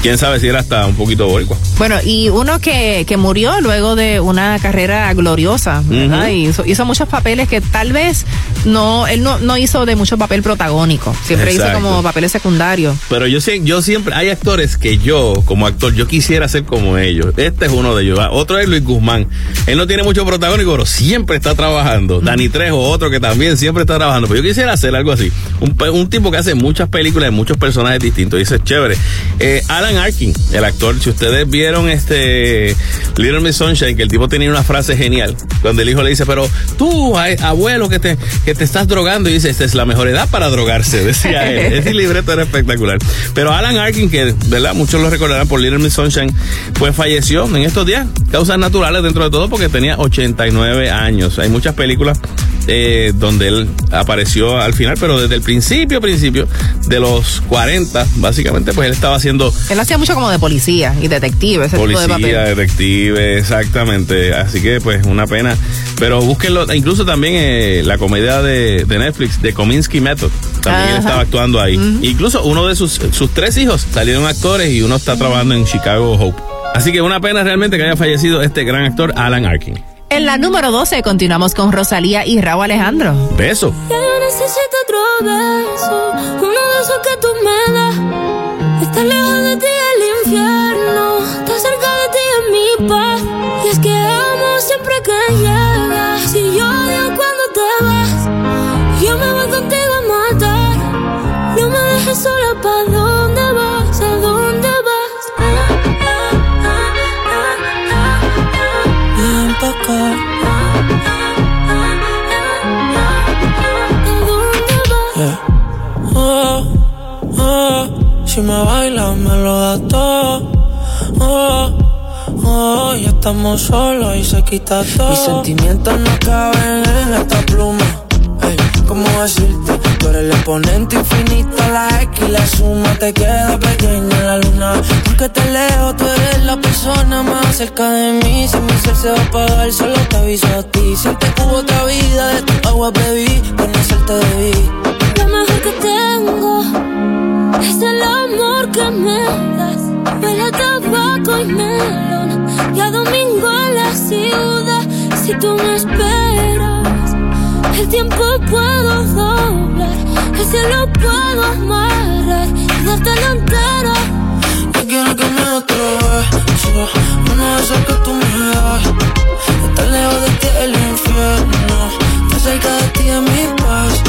quién sabe si era hasta un poquito boricua. Bueno, y uno que, que murió luego de una carrera gloriosa, ¿verdad? Hizo, hizo muchos papeles que tal vez no, él no, no hizo de mucho papel protagónico, siempre Exacto. hizo como papeles secundarios. Pero yo, sie- yo siempre, hay actores que yo, como actor, yo quisiera ser como ellos. Este es uno de ellos. Otro es Luis Guzmán. Él no tiene mucho protagónico, pero siempre está trabajando. Dani Trejo, otro que también siempre está trabajando. Pero yo quisiera hacer algo así. Un, tipo que hace muchas películas de muchos personajes distintos. Y eso es chévere. Eh, Alan Alan Arkin, el actor. Si ustedes vieron este Little Miss Sunshine, que el tipo tenía una frase genial, donde el hijo le dice, pero tú, abuelo, que te, que te estás drogando, y dice, esta es la mejor edad para drogarse, decía él. Ese libreto era espectacular. Pero Alan Arkin, que, ¿verdad? Muchos lo recordarán por Little Miss Sunshine, pues falleció en estos días, causas naturales dentro de todo, porque tenía 89 años. Hay muchas películas eh, donde él apareció al final, pero desde el principio, principio de los 40, básicamente, pues él estaba haciendo Él hacía mucho como de policía y detective, ese tipo de policía, papel. detective, exactamente. Así que, pues, una pena. Pero búsquenlo, incluso también eh, la comedia de, de Netflix, de Kominsky Method, también él estaba actuando ahí. Incluso uno de sus, sus tres hijos salieron actores y uno está trabajando en Chicago Hope. Así que una pena realmente que haya fallecido este gran actor Alan Arkin. En la número 12 continuamos con Rosalía y Raúl Alejandro. Beso. Ya yo necesito otro beso, uno de esos que tú me das. Está lejos de ti el infierno, está cerca de ti en mi paz. Y es que amo siempre que llegas. Si yo si me bailas me lo das todo. Oh, oh, ya estamos solos y se quita todo. Mis sentimientos no caben en esta pluma. Ey, ¿Cómo decirte? Tú eres el exponente infinito, la X y la suma te queda pequeña en la luna. Porque te leo, tú eres la persona más cerca de mí. Si mi ser se va a apagar, solo te aviso a ti. Siente que hubo otra vida, de tu agua bebí, conocerte debí. Lo mejor que tengo es el amor que me das. Huele a tabaco y melón y a domingo en la ciudad. Si tú me esperas, el tiempo puedo doblar, el cielo puedo amarrar y dártelo entero. Yo quiero que me beso, uno de que tú me das. Estar lejos de ti el infierno, estar cerca de ti es mi paz.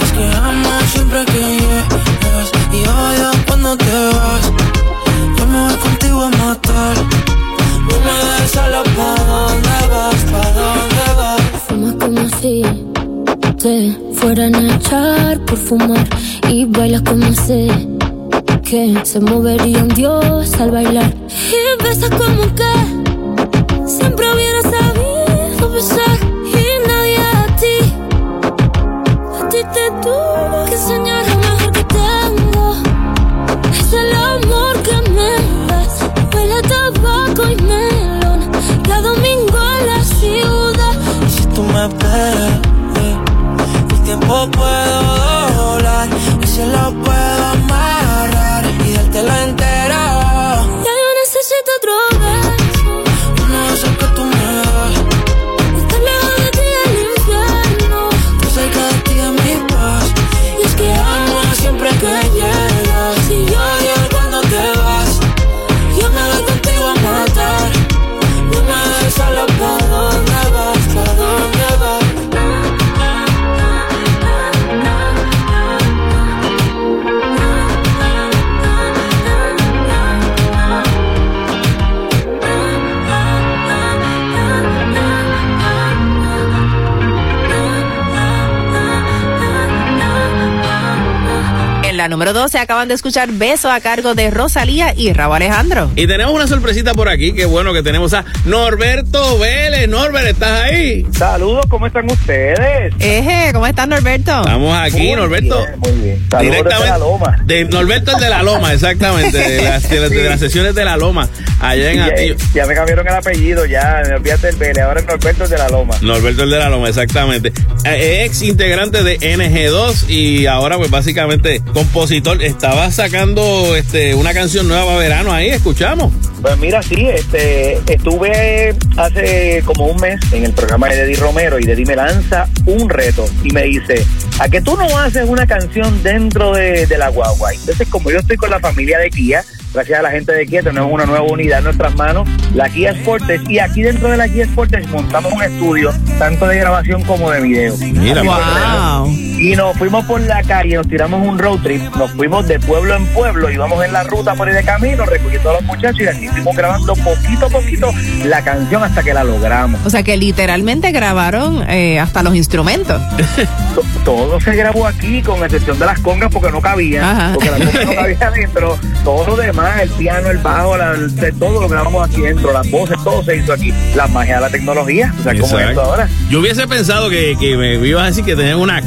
Es que amo siempre que y odio cuando te vas. Yo me voy contigo a matar. No me dejes sola, ¿pa' dónde vas? ¿Pa' dónde vas? Fumas como si te fueran a echar por fumar y bailas como sé que se movería un dios al bailar y besas como que siempre hubiera sabido besar y nadie a ti a ti te tuvo número 12 acaban de escuchar Beso a cargo de Rosalía y Raúl Alejandro. Y tenemos una sorpresita por aquí, qué bueno que tenemos a Norberto Vélez. Norbert, ¿estás ahí? Saludos, ¿cómo están ustedes? Eje, ¿cómo estás, Norberto? Estamos aquí, Muy Norberto. bien, muy bien. Saludos desde la Loma. De Norberto el de la Loma, exactamente. De las, de de sesiones de la Loma, allá en ya, Atillo. ya me cambiaron el apellido, ya, me olvidaste del Vélez, ahora es Norberto de la Loma. Norberto el de la Loma, exactamente. Eh, ex integrante de NG2 y ahora pues básicamente compositor. Estaba sacando este una canción nueva para verano ahí, escuchamos. Pues mira, sí, este, estuve hace como un mes en el programa de Deddy Romero y Deddy me lanza un reto y me dice, ¿a que tú no haces una canción dentro de, de la guagua? Entonces, como yo estoy con la familia de Kia, gracias a la gente de Kia tenemos una nueva unidad en nuestras manos, la Kia Sportage, y aquí dentro de la Kia Sportage montamos un estudio, tanto de grabación como de video. Mira, Wow. Y nos fuimos por la calle, nos tiramos un road trip, nos fuimos de pueblo en pueblo, íbamos en la ruta por ahí de camino, recogiendo a los muchachos y así fuimos grabando poquito a poquito la canción hasta que la logramos. O sea que literalmente grabaron eh, hasta los instrumentos. To- Todo se grabó aquí, con excepción de las congas, porque no cabía. Ajá. Porque las congas no cabía adentro. Todo lo demás, el piano, el bajo, la- el- todo lo grabamos aquí dentro, las voces, todo se hizo aquí. La magia de la tecnología. O sea, como esto ahora. Yo hubiese pensado que, que me ibas a decir que tenían una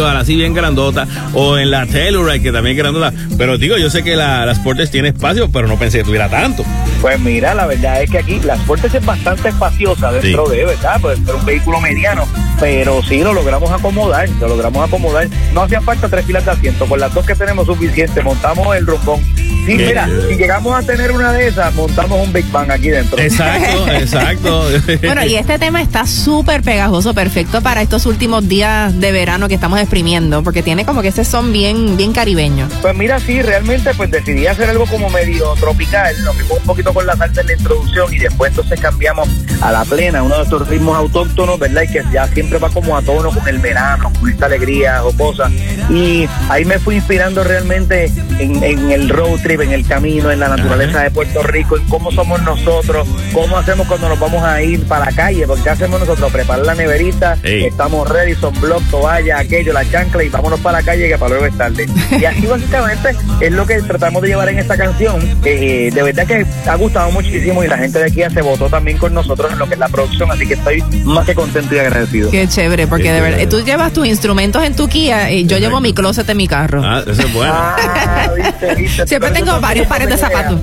Carnival así bien grandota o en la Telluride que también es grandota. Pero digo, yo sé que la, la Sportage tiene espacio, pero no pensé que tuviera tanto. Pues mira, la verdad es que aquí la Sportage es bastante espaciosa dentro Sí. de, ¿verdad? Puede ser un vehículo mediano, pero sí lo logramos acomodar, lo logramos acomodar. No hacían falta tres filas de asiento, con las dos que tenemos suficiente, montamos el rumbón. Sí, Qué mira, si llegamos a tener una de esas, montamos un Big Bang aquí dentro. Exacto, exacto. Bueno, y este tema está súper pegajoso, perfecto para estos últimos días de verano que estamos exprimiendo, porque tiene como que ese son bien, bien caribeño. Pues mira, sí, realmente pues decidí hacer algo como medio tropical, nos fuimos un poquito con la salsa en la introducción y después entonces cambiamos a la plena, uno de estos ritmos autóctonos, ¿verdad? Y que ya siempre va como a tono con el verano, con esta alegría o cosas. Y ahí me fui inspirando realmente en, en el road trip, en el camino, en la naturaleza de Puerto Rico, en cómo somos nosotros, cómo hacemos cuando nos vamos a ir para la calle, porque ¿qué hacemos nosotros? Preparar la neverita, estamos ready, son blog, toalla, aquello, la chancla y vámonos para la calle que para luego es tarde. Y así básicamente es lo que tratamos de llevar en esta canción. Eh, de verdad que gustado muchísimo y la gente de aquí ya se votó también con nosotros en lo que es la producción, así que estoy más que contento y agradecido. Qué chévere, porque Qué de verdad, tú llevas tus instrumentos en tu Kia y yo llevo mi closet en mi carro. Ah, eso es bueno. Ah, viste, viste. Siempre Pero tengo varios pares de zapatos.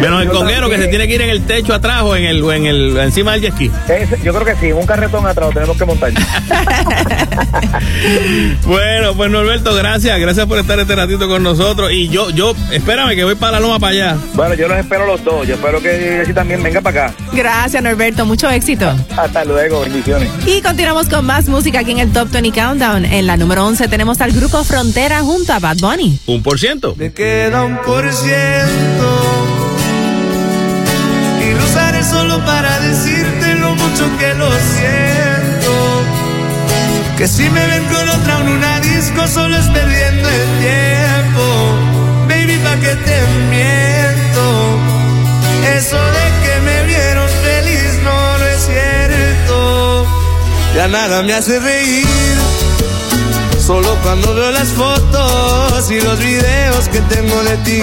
Menos el conguero que se tiene que ir en el techo atrás o en el, o en el encima del jet ski. Yo creo que sí, un carretón atrás lo tenemos que montar. Bueno, pues Norberto, gracias, gracias por estar este ratito con nosotros. Y yo, yo, espérame que voy para la loma para allá. bueno, yo los espero los dos. Yo espero que así también venga para acá. Gracias, Norberto. Mucho éxito. Hasta luego, bendiciones. Y continuamos con más música aquí en el Top 20 Countdown. En la número 11 tenemos al grupo Frontera junto a Bad Bunny. Un por ciento. Me queda un por ciento solo para decirte lo mucho que lo siento. Que si me ven con otra en una disco solo es perdiendo el tiempo. Baby, pa' que te miento. Eso de que me vieron feliz no, no es cierto. Ya nada me hace reír. Solo cuando veo las fotos y los videos que tengo de ti.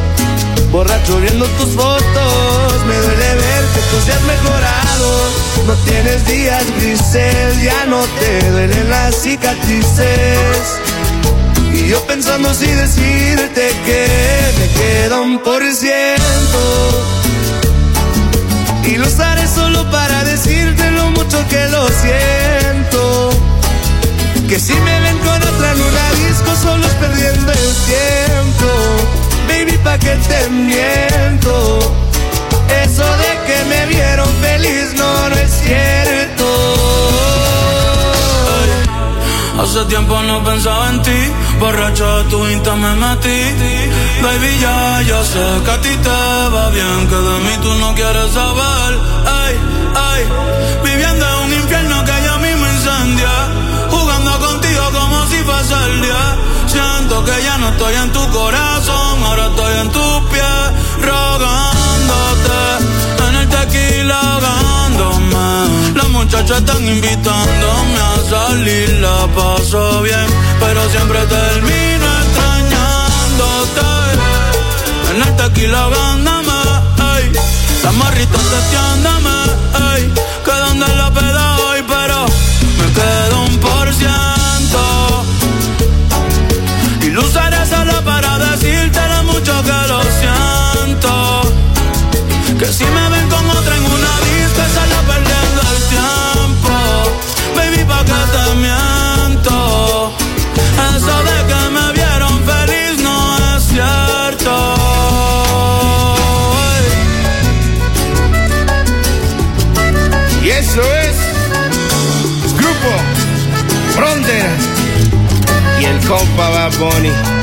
Borracho viendo tus fotos, me duele ver que tú seas mejorado. No tienes días grises, ya no te duelen las cicatrices. Y yo pensando si decirte que me queda un por ciento. Y lo usaré solo para decirte lo mucho que lo siento. Que si me ven con otra en una disco solo es perdiendo el tiempo. Baby, pa' que te miento. Eso de que me vieron feliz no, no es. Hace tiempo no pensaba en ti, borracho de tu insta me metí. Baby, ya, ya sé que a ti te va bien, que de mí tú no quieres saber. Ay, ay, viviendo en un infierno que ya mismo incendia. Jugando contigo como si fuese el día. Siento que ya no estoy en tu corazón, ahora estoy en tus pies, rogándote. En el tequila ahogándome. Las muchachas están invitándome a salir, la paso bien, pero siempre termino extrañándote. En el tequila ahogándome. Las morritas testeándome, ey. Que donde la peda que lo siento. Que si me ven con otra en una disco, sale perdiendo el tiempo. Baby, pa' que te miento. Eso de que me vieron feliz no es cierto. Y eso es Grupo Frontera y el compa Bad Bunny.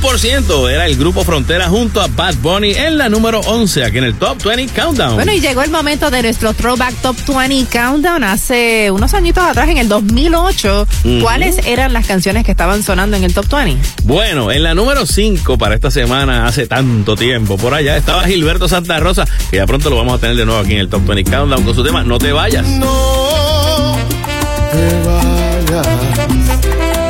1% era el grupo Frontera junto a Bad Bunny en la número 11 aquí en el Top 20 Countdown. Bueno, y llegó el momento de nuestro Throwback Top 20 Countdown hace unos añitos atrás, en el 2008. Uh -huh. ¿Cuáles eran las canciones que estaban sonando en el Top 20? Bueno, en la número 5 para esta semana, hace tanto tiempo, por allá estaba Gilberto Santa Rosa, que ya pronto lo vamos a tener de nuevo aquí en el Top 20 Countdown con su tema No te vayas. No te vayas.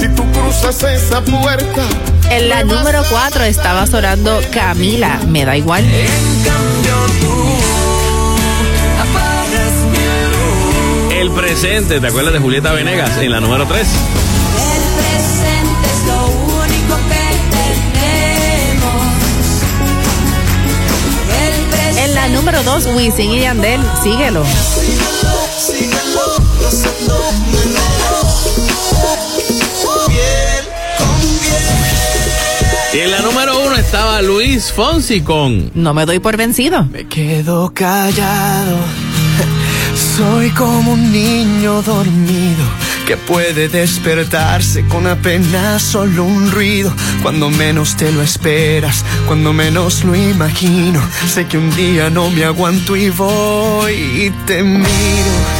Si tú cruzas esa puerta. En la número 4 estaba sonando Camila, me da igual. El presente, ¿te acuerdas de Julieta Venegas en la número 3? presente es lo único que tenemos. En la número 2, Wisin y Yandel, síguelo. Y en la número 1 estaba Luis Fonsi con No me doy por vencido. Me quedo callado. Soy como un niño dormido que puede despertarse con apenas solo un ruido. Cuando menos te lo esperas, cuando menos lo imagino. Sé que un día no me aguanto y voy y te miro.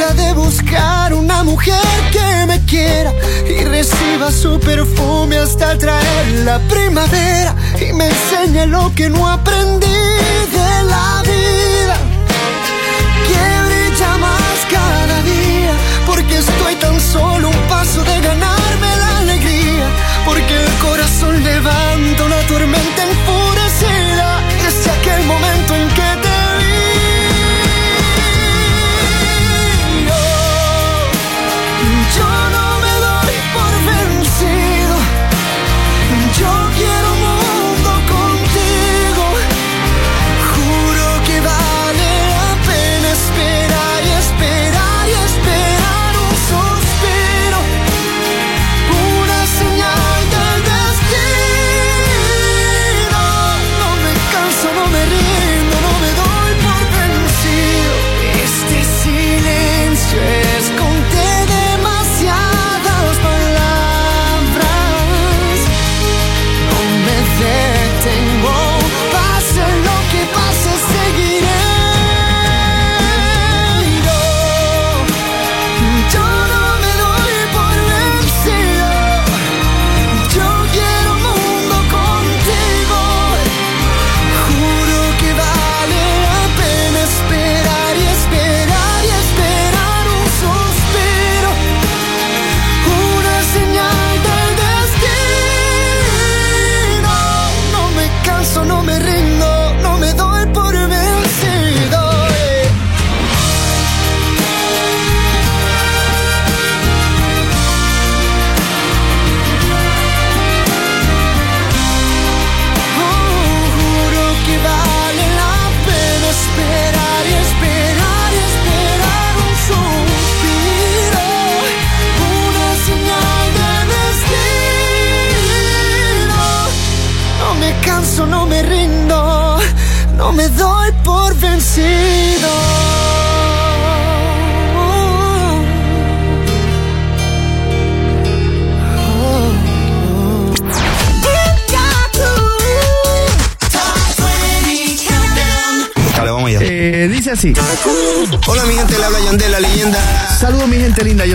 De buscar una mujer que me quiera y reciba su perfume hasta traer la primavera y me enseñe lo que no aprendí de la vida. Que brilla más cada día, porque estoy tan solo un paso de ganarme la alegría, porque el corazón levanta una tormenta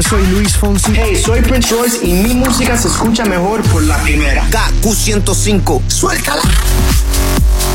soy Luis Fonsi. Hey, soy Prince Royce y mi música se escucha mejor por la primera. KQ105, suéltala.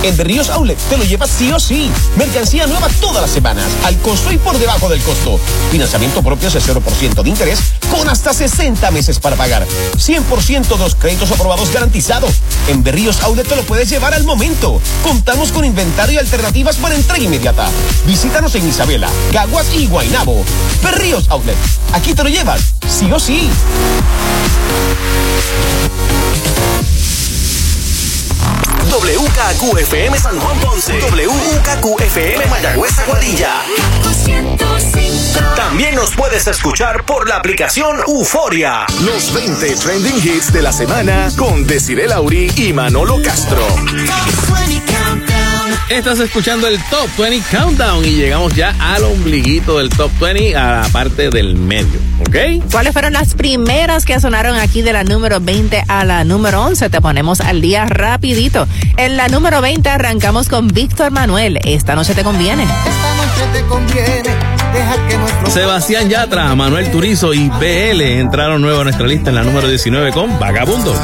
En Berríos Outlet te lo llevas sí o sí. Mercancía nueva todas las semanas, al costo y por debajo del costo. Financiamiento propio de 0% de interés con hasta 60 meses para pagar. 100% de los créditos aprobados garantizados. En Berríos Outlet te lo puedes llevar al momento. Contamos con inventario y alternativas para entrega inmediata. Visítanos en Isabela, Caguas y Guaynabo. Berríos Outlet. Aquí te lo llevas sí o sí. WKQFM San Juan Ponce. WKQFM Mayagüez Aguadilla. También nos puedes escuchar por la aplicación Euforia. Los 20 trending hits de la semana con Desiree Lauri y Manolo Castro. Estás escuchando el Top 20 Countdown y llegamos ya al ombliguito del Top 20, a la parte del medio, ¿ok? ¿Cuáles fueron las primeras que sonaron aquí de la número 20 a la número 11? Te ponemos al día rapidito. En la número 20 arrancamos con Víctor Manuel. Esta noche te conviene. Esta noche te conviene. Deja que nuestro Sebastián Yatra, Manuel Turizo y BL entraron nuevo a nuestra lista en la número 19 con Vagabundo.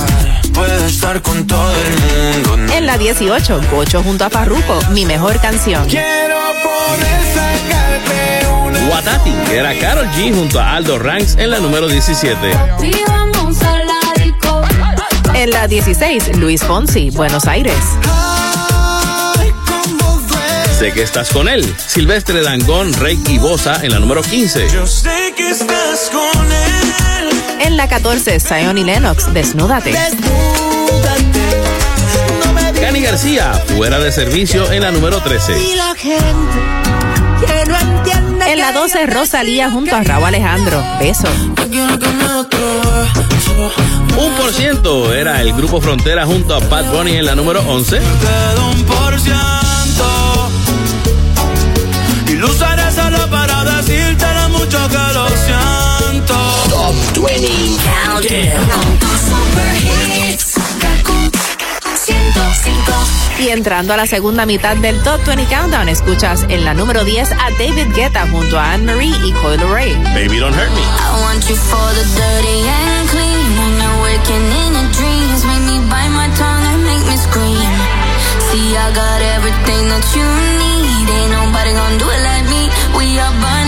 Estar con todo el mundo. En la 18, Gocho junto a Farruko, mi mejor canción. Quiero poder sacarte una. Watati, que era Carol G junto a Aldo Ranks en la número 17. Vamos a la disco. En la 16, Luis Fonsi, Buenos Aires. Sé que estás con él. Silvestre Dangón, Rey y Bosa en la número 15. Yo sé que estás con él. En la 14, Zion y Lennox, Desnúdate. Cani García, fuera de servicio en la número 13. Y la gente que no entiende. En la 12, Rosalía junto a Raúl Alejandro, Beso. Un por ciento era el grupo Frontera junto a Bad Bunny en la número 11. Queda un por ciento. Y lo usaré solo para decirte lo mucho que lo siento. Top 20 Countdown. Y entrando a la segunda mitad del Top 20 Countdown, escuchas en la número 10 a David Guetta junto a Anne-Marie y Coil Ray. Baby Don't Hurt Me. I want you for the dirty and clean. When you're waking in your dreams, make me bite my tongue and make me scream. See, I got everything that you need. Ain't nobody gonna do it like me. We are burning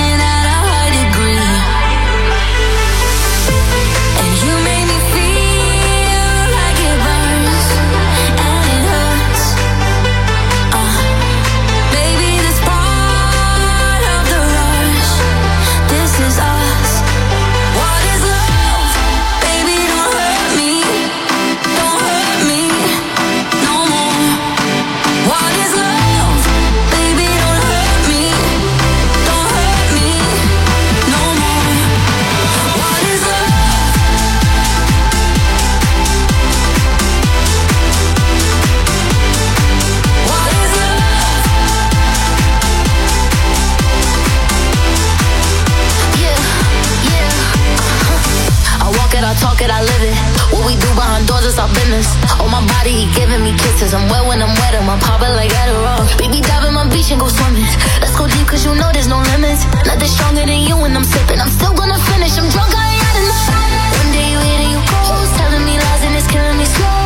What we do behind doors is our business. On my body, he giving me kisses. I'm wet when I'm wet, I'm popping like Adderall. Baby, dive in my beach and go swimming. Let's go deep, cause you know there's no limits. Nothing stronger than you when I'm sipping. I'm still gonna finish. I'm drunk, I ain't had enough. One day you hit and you close, telling me lies and it's killing me slowly.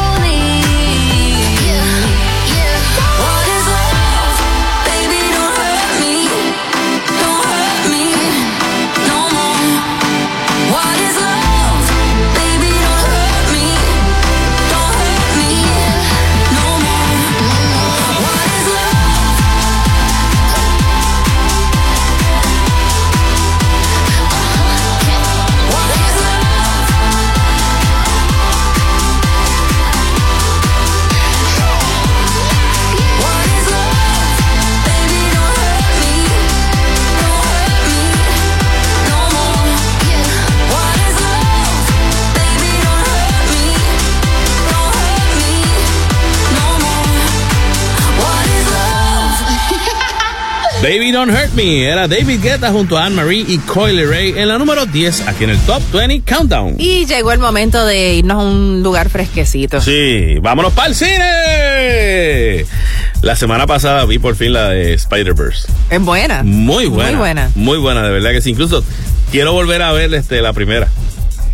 Baby Don't Hurt Me era David Guetta junto a Anne-Marie y Coyle Ray en la número 10 aquí en el Top 20 Countdown. Y llegó el momento de irnos a un lugar fresquecito. Sí, vámonos para el cine. La semana pasada vi por fin la de Spider-Verse. Es buena. Muy buena. Muy buena. Muy buena, de verdad que sí. Incluso quiero volver a ver este, la primera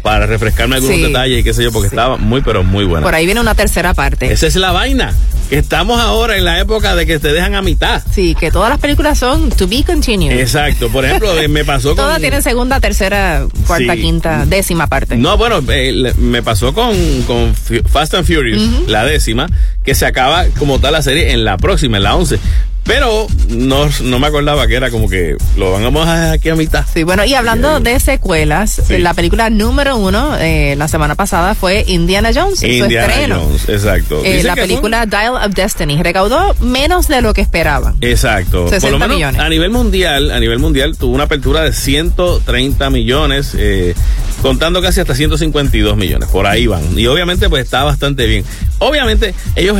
para refrescarme algunos Sí. detalles y qué sé yo, porque estaba muy, pero muy buena. Por ahí viene una tercera parte. Esa es la vaina. Que estamos ahora en la época de que te dejan a mitad. Sí, que todas las películas son to be continued. Exacto. Por ejemplo, me pasó con. Todas tienen segunda, tercera, cuarta, Sí. quinta, décima parte. No, bueno, eh, me pasó con, con Fast and Furious, la décima, que se acaba como tal la serie en la próxima, en la 11. Pero no, no me acordaba que era como que lo vamos a dejar aquí a mitad. Sí, bueno, y hablando de secuelas, Sí. la película número uno eh, la semana pasada fue Indiana Jones, su Indiana estreno. Jones, exacto. Eh, la película Dial of Destiny recaudó menos de lo que esperaban. Exacto. 60 Por lo menos millones. a nivel mundial, a nivel mundial tuvo una apertura de 130 millones, eh, contando casi hasta 152 millones. Por ahí van. Y obviamente pues está bastante bien. Obviamente ellos,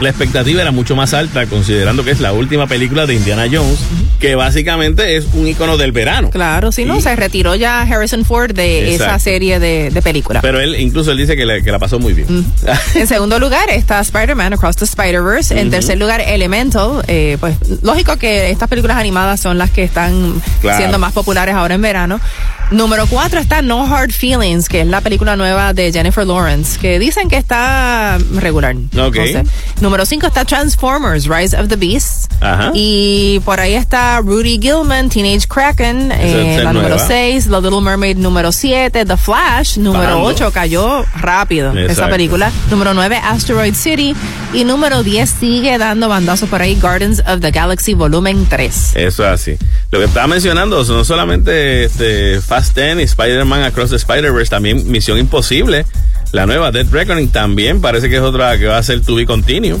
la expectativa era mucho más alta considerando que es la última película de Indiana Jones, que básicamente es un icono del verano. Claro, si no, se retiró ya Harrison Ford de esa serie de, de películas. Pero él, incluso él dice que, le- que la pasó muy bien. En segundo lugar está Spider-Man Across the Spider-Verse. En tercer lugar, Elemental. Eh, pues lógico que estas películas animadas son las que están Claro. siendo más populares ahora en verano. Número cuatro está No Hard Feelings, que es la película nueva de Jennifer Lawrence, que dicen que está regular. No sé. Número cinco está Transformers, Rise of the Beasts. Ajá. Y por ahí está Rudy Gilman, Teenage Kraken, eh, la nueva. número 6, The Little Mermaid número 7, The Flash número Bajando. 8, cayó rápido esa película. Número 9, Asteroid City. Y número 10 sigue dando bandazos por ahí, Gardens of the Galaxy volumen 3. Eso es así. Lo que estaba mencionando, no solamente este, Fast 10 y Spider-Man Across the Spider-Verse, también Misión Imposible. La nueva Dead Reckoning también parece que es otra que va a ser To Be Continue.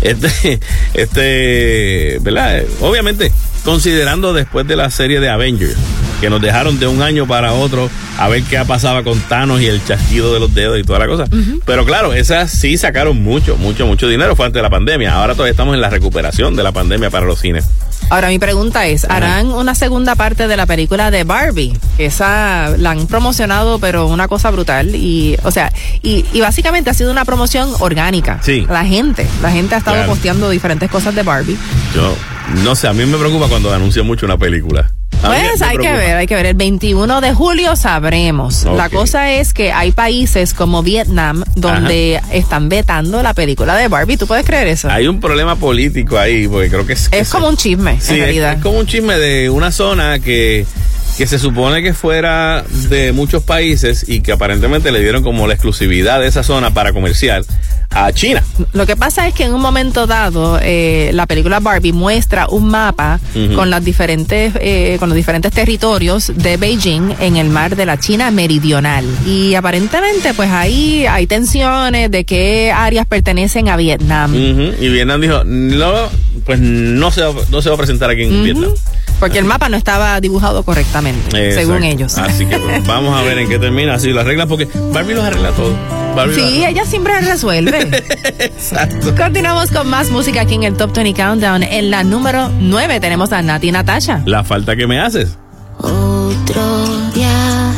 Este, este, ¿verdad? Obviamente, considerando después de la serie de Avengers, que nos dejaron de un año para otro a ver qué pasaba con Thanos y el chasquido de los dedos y toda la cosa. Pero claro, esas sí sacaron mucho, mucho, mucho dinero. Fue antes de la pandemia. Ahora todavía estamos en la recuperación de la pandemia para los cines. Ahora mi pregunta es, ¿harán una segunda parte de la película de Barbie? Que esa la han promocionado, pero una cosa brutal. Y, o sea, y, y básicamente ha sido una promoción orgánica. Sí. La gente, la gente ha estado Claro. posteando diferentes cosas de Barbie. Yo no sé, a mí me preocupa cuando anuncian mucho una película. A mí Pues hay que ver, hay que ver. El 21 de julio sabremos. La cosa es que hay países como Vietnam donde están vetando la película de Barbie. ¿Tú puedes creer eso? Hay un problema político ahí, porque creo que es. que es se- como un chisme, Sí, en es- realidad. Es, como un chisme de una zona que, que se supone que fuera de muchos países y que aparentemente le dieron como la exclusividad de esa zona para comercial a China. Lo que pasa es que en un momento dado, eh, la película Barbie muestra un mapa con las diferentes, eh, con los diferentes territorios de Beijing en el mar de la China meridional. Y aparentemente, pues ahí hay tensiones de qué áreas pertenecen a Vietnam. Y Vietnam dijo, no, pues no se, va- no se va a presentar aquí en. Vietnam. Porque el mapa no estaba dibujado correctamente, Exacto. según ellos. Así que pues, vamos a ver en qué termina. Así lo arregla porque Barbie los arregla todo. Barbie Sí, ella siempre resuelve. Continuamos con más música aquí en el Top 20 Countdown. En la número 9 tenemos a Nati Natasha. La falta que me haces. Otro día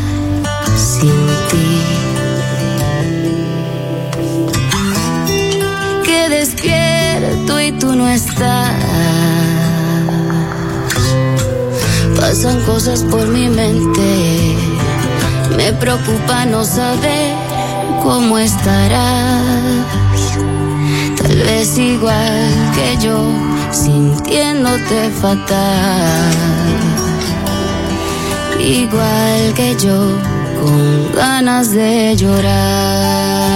sin ti. Que despierto y tú no estás. Pasan cosas por mi mente. Me preocupa no saber cómo estarás. Tal vez igual que yo, sintiéndote fatal. Igual que yo, con ganas de llorar.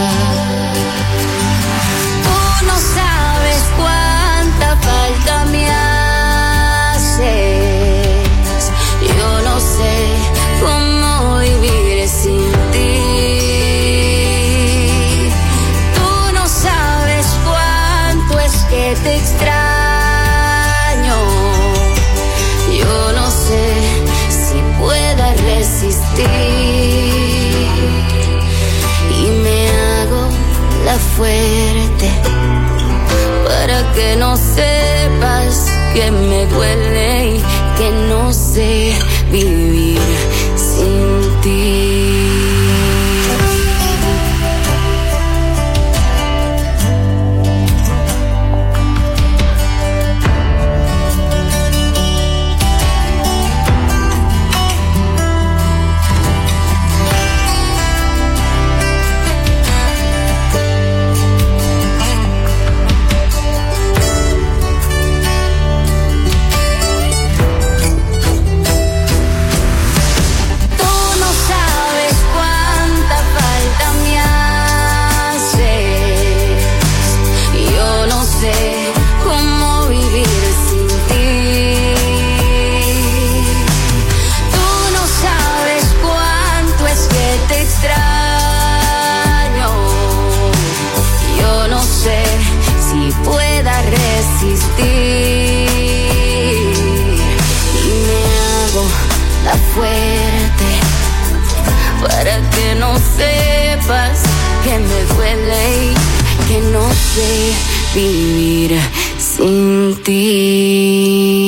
Fuerte para que no sepas que me duele y que no sé sé vivir sin ti.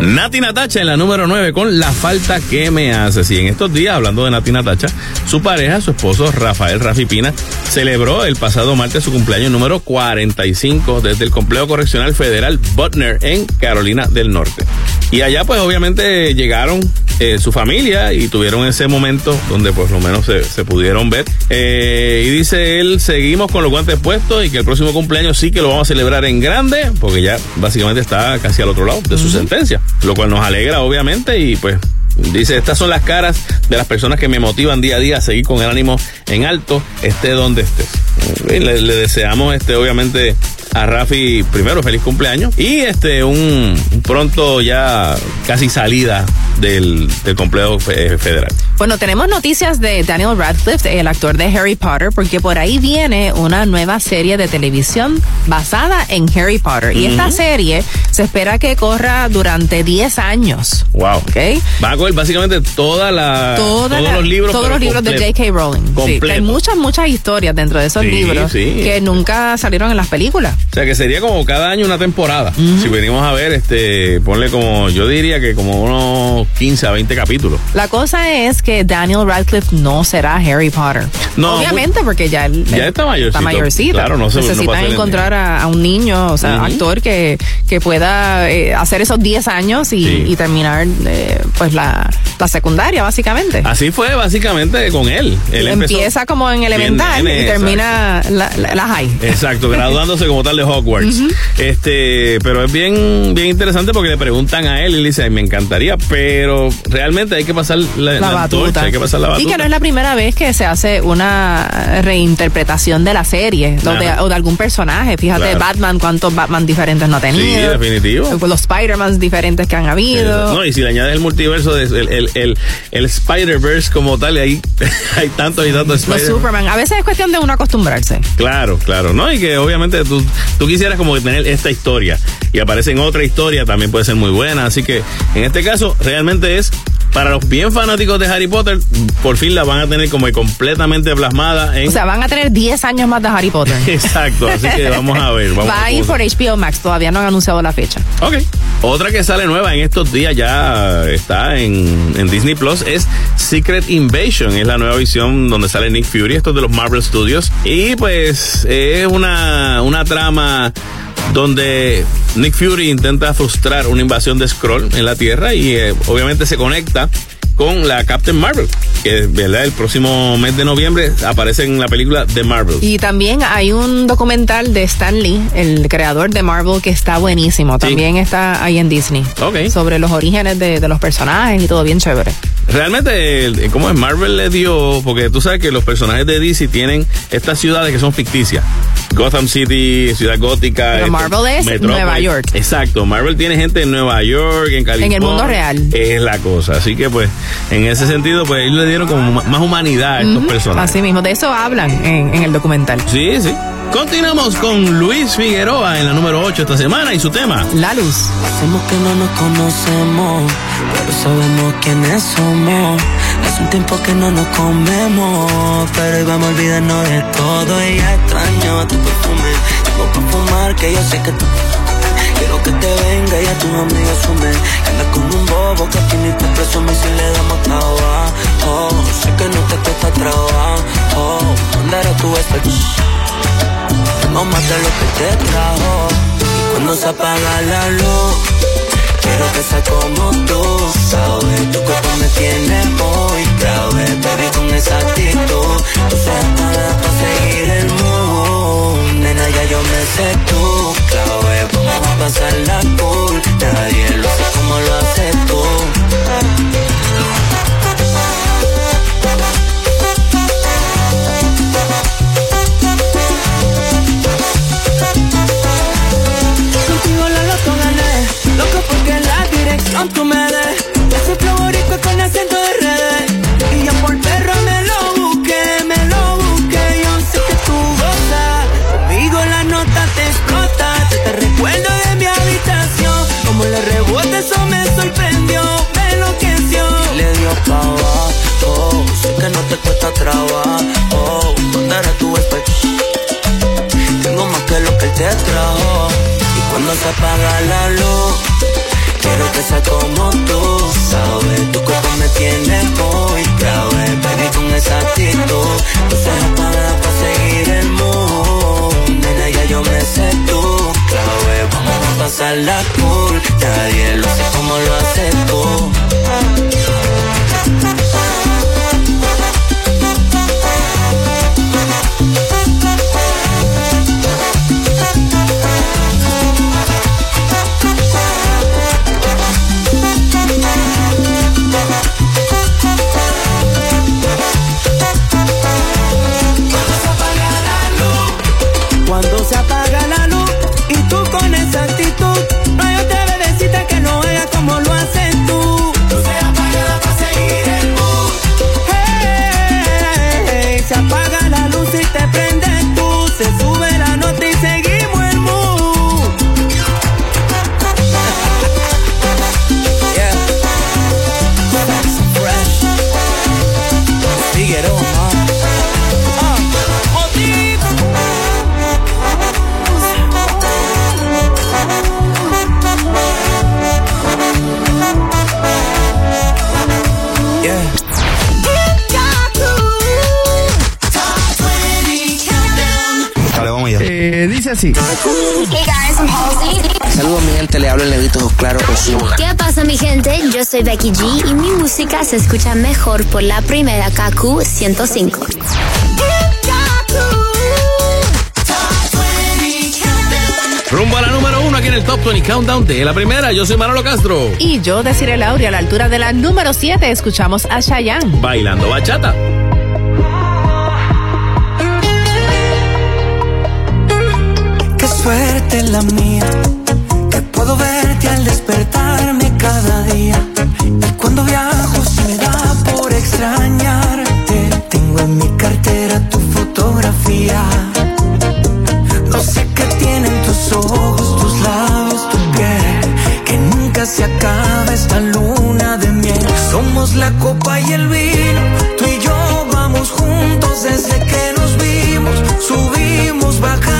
Nati Natacha en la número 9 con La falta que me haces. Y en estos días, hablando de Nati Natacha, su pareja, su esposo Rafael Rafi Pina, celebró el pasado martes su cumpleaños número 45 desde el Complejo Correccional Federal Butner en Carolina del Norte. Y allá pues obviamente llegaron eh, su familia y tuvieron ese momento donde pues lo menos se, se pudieron ver. Eh, y dice él, seguimos con los guantes puestos y que el próximo cumpleaños sí que lo vamos a celebrar en grande, porque ya básicamente está casi al otro lado de su sentencia, lo cual nos alegra obviamente y pues Dice, estas son las caras de las personas que me motivan día a día a seguir con el ánimo en alto, esté donde estés. Le, le deseamos, este, obviamente, a Rafi primero feliz cumpleaños y este un, un pronto ya casi salida del, del complejo fe- federal. Bueno, tenemos noticias de Daniel Radcliffe, el actor de Harry Potter, porque por ahí viene una nueva serie de televisión basada en Harry Potter. Y esta serie se espera que corra durante 10 años. Wow. ¿Ok? Va a coger básicamente toda la, Toda todos la- los libros, todos los libros de. J.K. Rowling. Sí, hay muchas, muchas historias dentro de esos Sí, libros sí. que nunca salieron en las películas. O sea que sería como cada año una temporada. Si venimos a ver, este, ponle como, yo diría que como unos 15 a 20 capítulos. La cosa es que Daniel Radcliffe no será Harry Potter. No, Obviamente, porque ya él Ya está mayorcito. Está mayorcito. Claro, no se- Necesitan encontrar a, a un niño, o sea, Ujú. actor que, que pueda eh, hacer esos 10 años y, Sí. y terminar eh, pues la, la secundaria, básicamente. Así fue básicamente con él. Él Empieza como en elemental y termina la, la- la high. Exacto, graduándose como tal de Hogwarts. Este, pero es bien, bien interesante porque le preguntan a él y le dice, "Ay, me encantaría, pero realmente hay que pasar la, la antorcha, batuta. hay que pasar la Y batuta. que no es la primera vez que se hace una reinterpretación de la serie o de, Ajá. o de algún personaje. Fíjate, Claro. Batman, cuántos Batman diferentes no ha Sí, tenido. definitivo. Los Spider-Man diferentes que han habido. No, y si le añades el multiverso, el, el, el, el Spider-Verse como tal, y ahí hay tantos y tantos Los Spider-Man. Superman. A veces es cuestión de uno acostumbrarse. Claro, claro, ¿no? Y que obviamente tú, tú quisieras como tener esta historia y aparece en otra historia, también puede ser muy buena. Así que en este caso, realmente es para los bien fanáticos de Harry Potter, por fin la van a tener como que plasmada en. O sea, van a tener 10 años más de Harry Potter. Exacto, así que vamos a ver. Vamos Va a ir por HBO Max, todavía no han anunciado la fecha. Ok. Otra que sale nueva en estos días ya está en, en Disney Plus es Secret Invasion. Es la nueva visión donde sale Nick Fury. Esto es de los Marvel Studios. Y pues es una, una trama donde Nick Fury intenta frustrar una invasión de Skrull en la Tierra y eh, obviamente se conecta con la Captain Marvel, que ¿verdad? el próximo mes de noviembre aparece en la película The Marvel. Y también hay un documental de Stan Lee, el creador de Marvel, que está buenísimo. También está ahí en Disney. Sobre los orígenes de, de los personajes y todo bien chévere. Realmente, como es Marvel le dio, porque tú sabes que los personajes de DC tienen estas ciudades que son ficticias. Gotham City, Ciudad Gótica. Pero este, Marvel es Metrópolis. Nueva York. Exacto, Marvel tiene gente en Nueva York, en California. el mundo real. Es la cosa. Así que, pues, en ese sentido, pues, ellos le dieron como más humanidad a estos Ujú, personajes. Así mismo, de eso hablan en, en el documental. Sí, sí. Continuamos con Luis Figueroa en la número 8 esta semana y su tema. La luz. Hacemos que no nos conocemos, pero sabemos quiénes somos. Hace un tiempo que no nos comemos, pero hoy vamos a olvidarnos de todo. Y ya extraño tu perfume. Tengo para fumar, que yo sé que tú. Quiero que te venga y a tus amigos sume. Que andas con un bobo que aquí ni te presume si le damos trabajo. Sé que no te cuesta trabajo. Mandar a tu No mata lo que te trajo. Y cuando se apaga la luz. Quiero que sea como tú, sabes Tu cuerpo me tiene muy grave Baby, con esa actitud Tú seas para, seguir el mood Nena, ya yo me sé tú, clave pasarla cool Nadie lo sé como lo haces tú. Contigo lo loco gané. Loco porque la dirección tú me des. Ese flow boricua con acento de redes Y ya por perro me lo busqué, me lo busqué. Yo sé que tú gozas. Conmigo la nota te te recuerdo de mi habitación Como le rebota eso me sorprendió Me enloqueció Le dio pa' abajo Sé que no te cuesta trabajo Mandar a tu espejo tengo más que lo que él te trajo. Y cuando se apaga la luz, quiero que sea como tú, sabes. Tu cuerpo me tiene muy grave, baby, con esa actitud. Tú seas para seguir el mood. Pasarla cool. Nadie lo sé como lo haces tú. Dice así. Hey guys, I'm Halsey. Saludos, mi gente. Le hablo el negrito claro Osuna. ¿Qué pasa mi gente? Yo soy Becky G y mi música se escucha mejor por la primera KQ 105. Rumbo a la número uno aquí en el Top 20 Countdown de la primera. Yo soy Manolo Castro. Y yo, deciré Lauri, a la altura de la número 7, escuchamos a Chayanne. Bailando bachata. Suerte la mía, que puedo verte al despertarme cada día. Y cuando viajo se me da por extrañarte. Tengo en mi cartera tu fotografía. No sé qué tienen tus ojos, tus labios, tu piel. Que nunca se acaba esta luna de miel. Somos la copa y el vino. Tú y yo vamos juntos desde que nos vimos. Subimos, bajamos,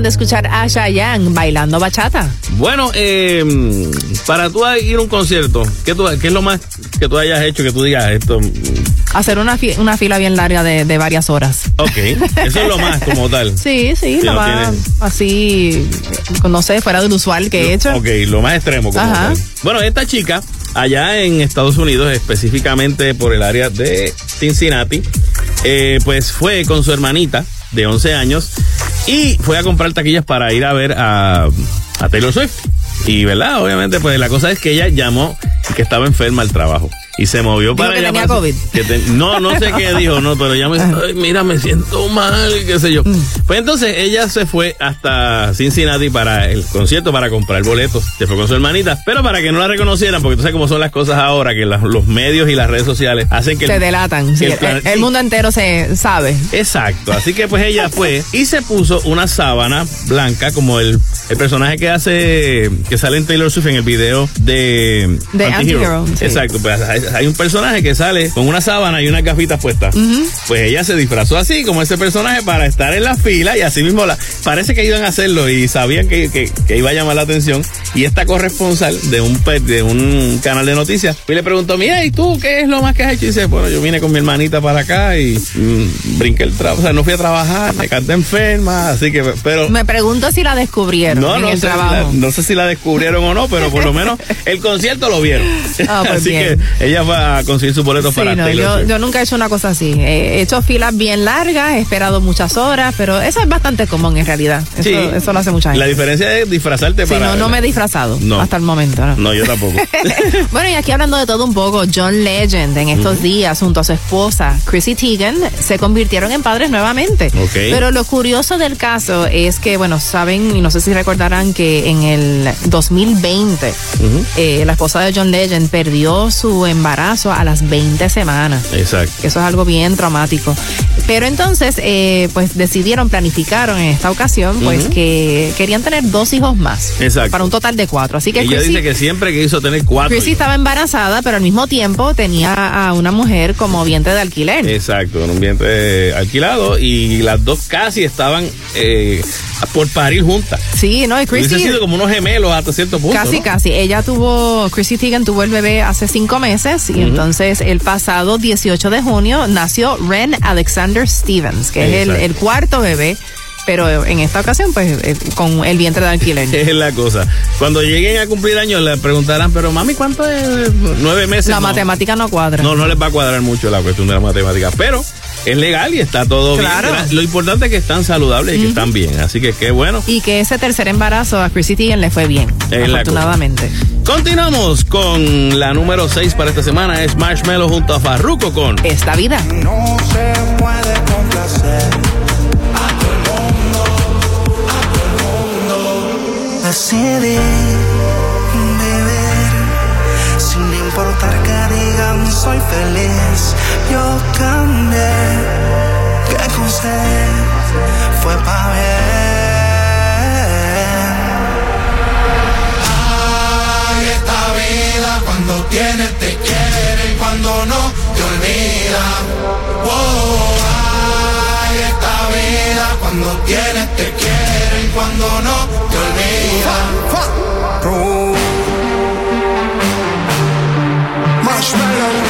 acaban de escuchar a Chayanne bailando bachata. Bueno, eh, para tú ir a un concierto, ¿qué, tú, ¿qué es lo más que tú hayas hecho que tú digas esto? Hacer una, fi- una fila bien larga de, de varias horas. Ok, eso es lo más como tal. Sí, sí, lo no más así, no sé, fuera del usual que he hecho. Ok, lo más extremo como Ajá. tal. Bueno, esta chica, allá en Estados Unidos, específicamente por el área de Cincinnati, eh, pues fue con su hermanita de 11 años y fue a comprar taquillas para ir a ver a, a Taylor Swift. Y, ¿verdad? Obviamente, pues la cosa es que ella llamó que estaba enferma al trabajo. Y se movió Dijo para que allá tenía para- COVID. que te- no, no sé qué dijo, no, pero ella me dijo, "Ay, mira, me siento mal, qué sé yo. Mm. Pues entonces ella se fue hasta Cincinnati para el concierto, para comprar boletos. Se fue con su hermanita, pero para que no la reconocieran, porque tú sabes cómo son las cosas ahora, que los medios y las redes sociales hacen que... Se el- delatan. que el el, plan- el mundo entero se sabe. Exacto, así que pues ella fue y se puso una sábana blanca como el, el personaje que hace, que sale en Taylor Swift en el video de, De Anti-Hero, sí. Exacto, pues hay, hay un personaje que sale con una sábana y unas gafitas puestas. Pues ella se disfrazó así, como ese personaje, para estar en la fila y así mismo la, parece que iban a hacerlo y sabían que, que- que iba a llamar la atención. Y esta corresponsal de un, de un canal de noticias y le preguntó, mira, ¿y tú qué es lo más que has hecho? Y dice, bueno, yo vine con mi hermanita para acá y mm, brinqué el trabajo, o sea, no fui a trabajar, me canté enferma, así que, pero... Me pregunto si la descubrieron No, en no el sé, si la, trabajo. no sé si la descubrieron o no, pero por lo menos el concierto lo vieron. Ah, pues así bien. que ella fue a conseguir su boleto Sí, para no, Taylor yo, nunca he hecho una cosa así. He hecho filas bien largas, he esperado muchas horas, pero eso es bastante común en realidad. Eso, Sí. eso lo hace mucha gente. La diferencia es disfrazarte Sí, para. no, no me he disfrazado No. hasta el momento. ¿no? No, yo tampoco. bueno, y aquí hablando de todo un poco, John Legend en estos días junto a su esposa Chrissy Teigen se convirtieron en padres nuevamente. Ok. Pero lo curioso del caso es que, bueno, saben y no sé si recordarán que en el 2020 eh, la esposa de John Legend perdió su embarazo a las 20 semanas. Exacto. Eso es algo bien traumático. Pero entonces, eh, pues decidieron, planificaron en esta ocasión, pues que querían tener dos hijos más. Exacto. Para un total de cuatro. Así que Ella Chrissy- dice que siempre quiso tener cuatro. Chrissy hijos. estaba embarazada, pero al mismo tiempo tenía a una mujer como vientre de alquiler. Exacto, un vientre alquilado y las dos casi estaban eh, por parir juntas. Sí, no, y Hubiese Chrissy sido como unos gemelos hasta cierto punto. casi, ¿no? casi. Ella tuvo, Chrissy Teigen tuvo el bebé hace cinco meses y entonces el pasado 18 de junio nació Ren Alexander Stevens, que es el, cuarto bebé, pero en esta ocasión pues eh, con el vientre de alquiler. Es la cosa. Cuando lleguen a cumplir años le preguntarán, pero mami, ¿cuánto es? Nueve meses. La No. matemática no cuadra. No, no les va a cuadrar mucho la cuestión de la matemática, pero es legal y está todo Claro. bien. Lo importante es que están saludables y que están bien, así que qué bueno. Y que ese tercer embarazo a Chrissy Teigen le fue bien, afortunadamente. Continuamos con la número 6 para esta semana, es Marshmallow junto a Farruko con Esta vida. No se puede complacer a todo el mundo, a todo el mundo. Vivir soy feliz. Yo cambié, que con usted fue pa' bien. Ay, esta vida cuando tienes te quiere y cuando no te olvida. Oh, ay, esta vida cuando tienes te quiere y cuando no te olvida. Marshmallow.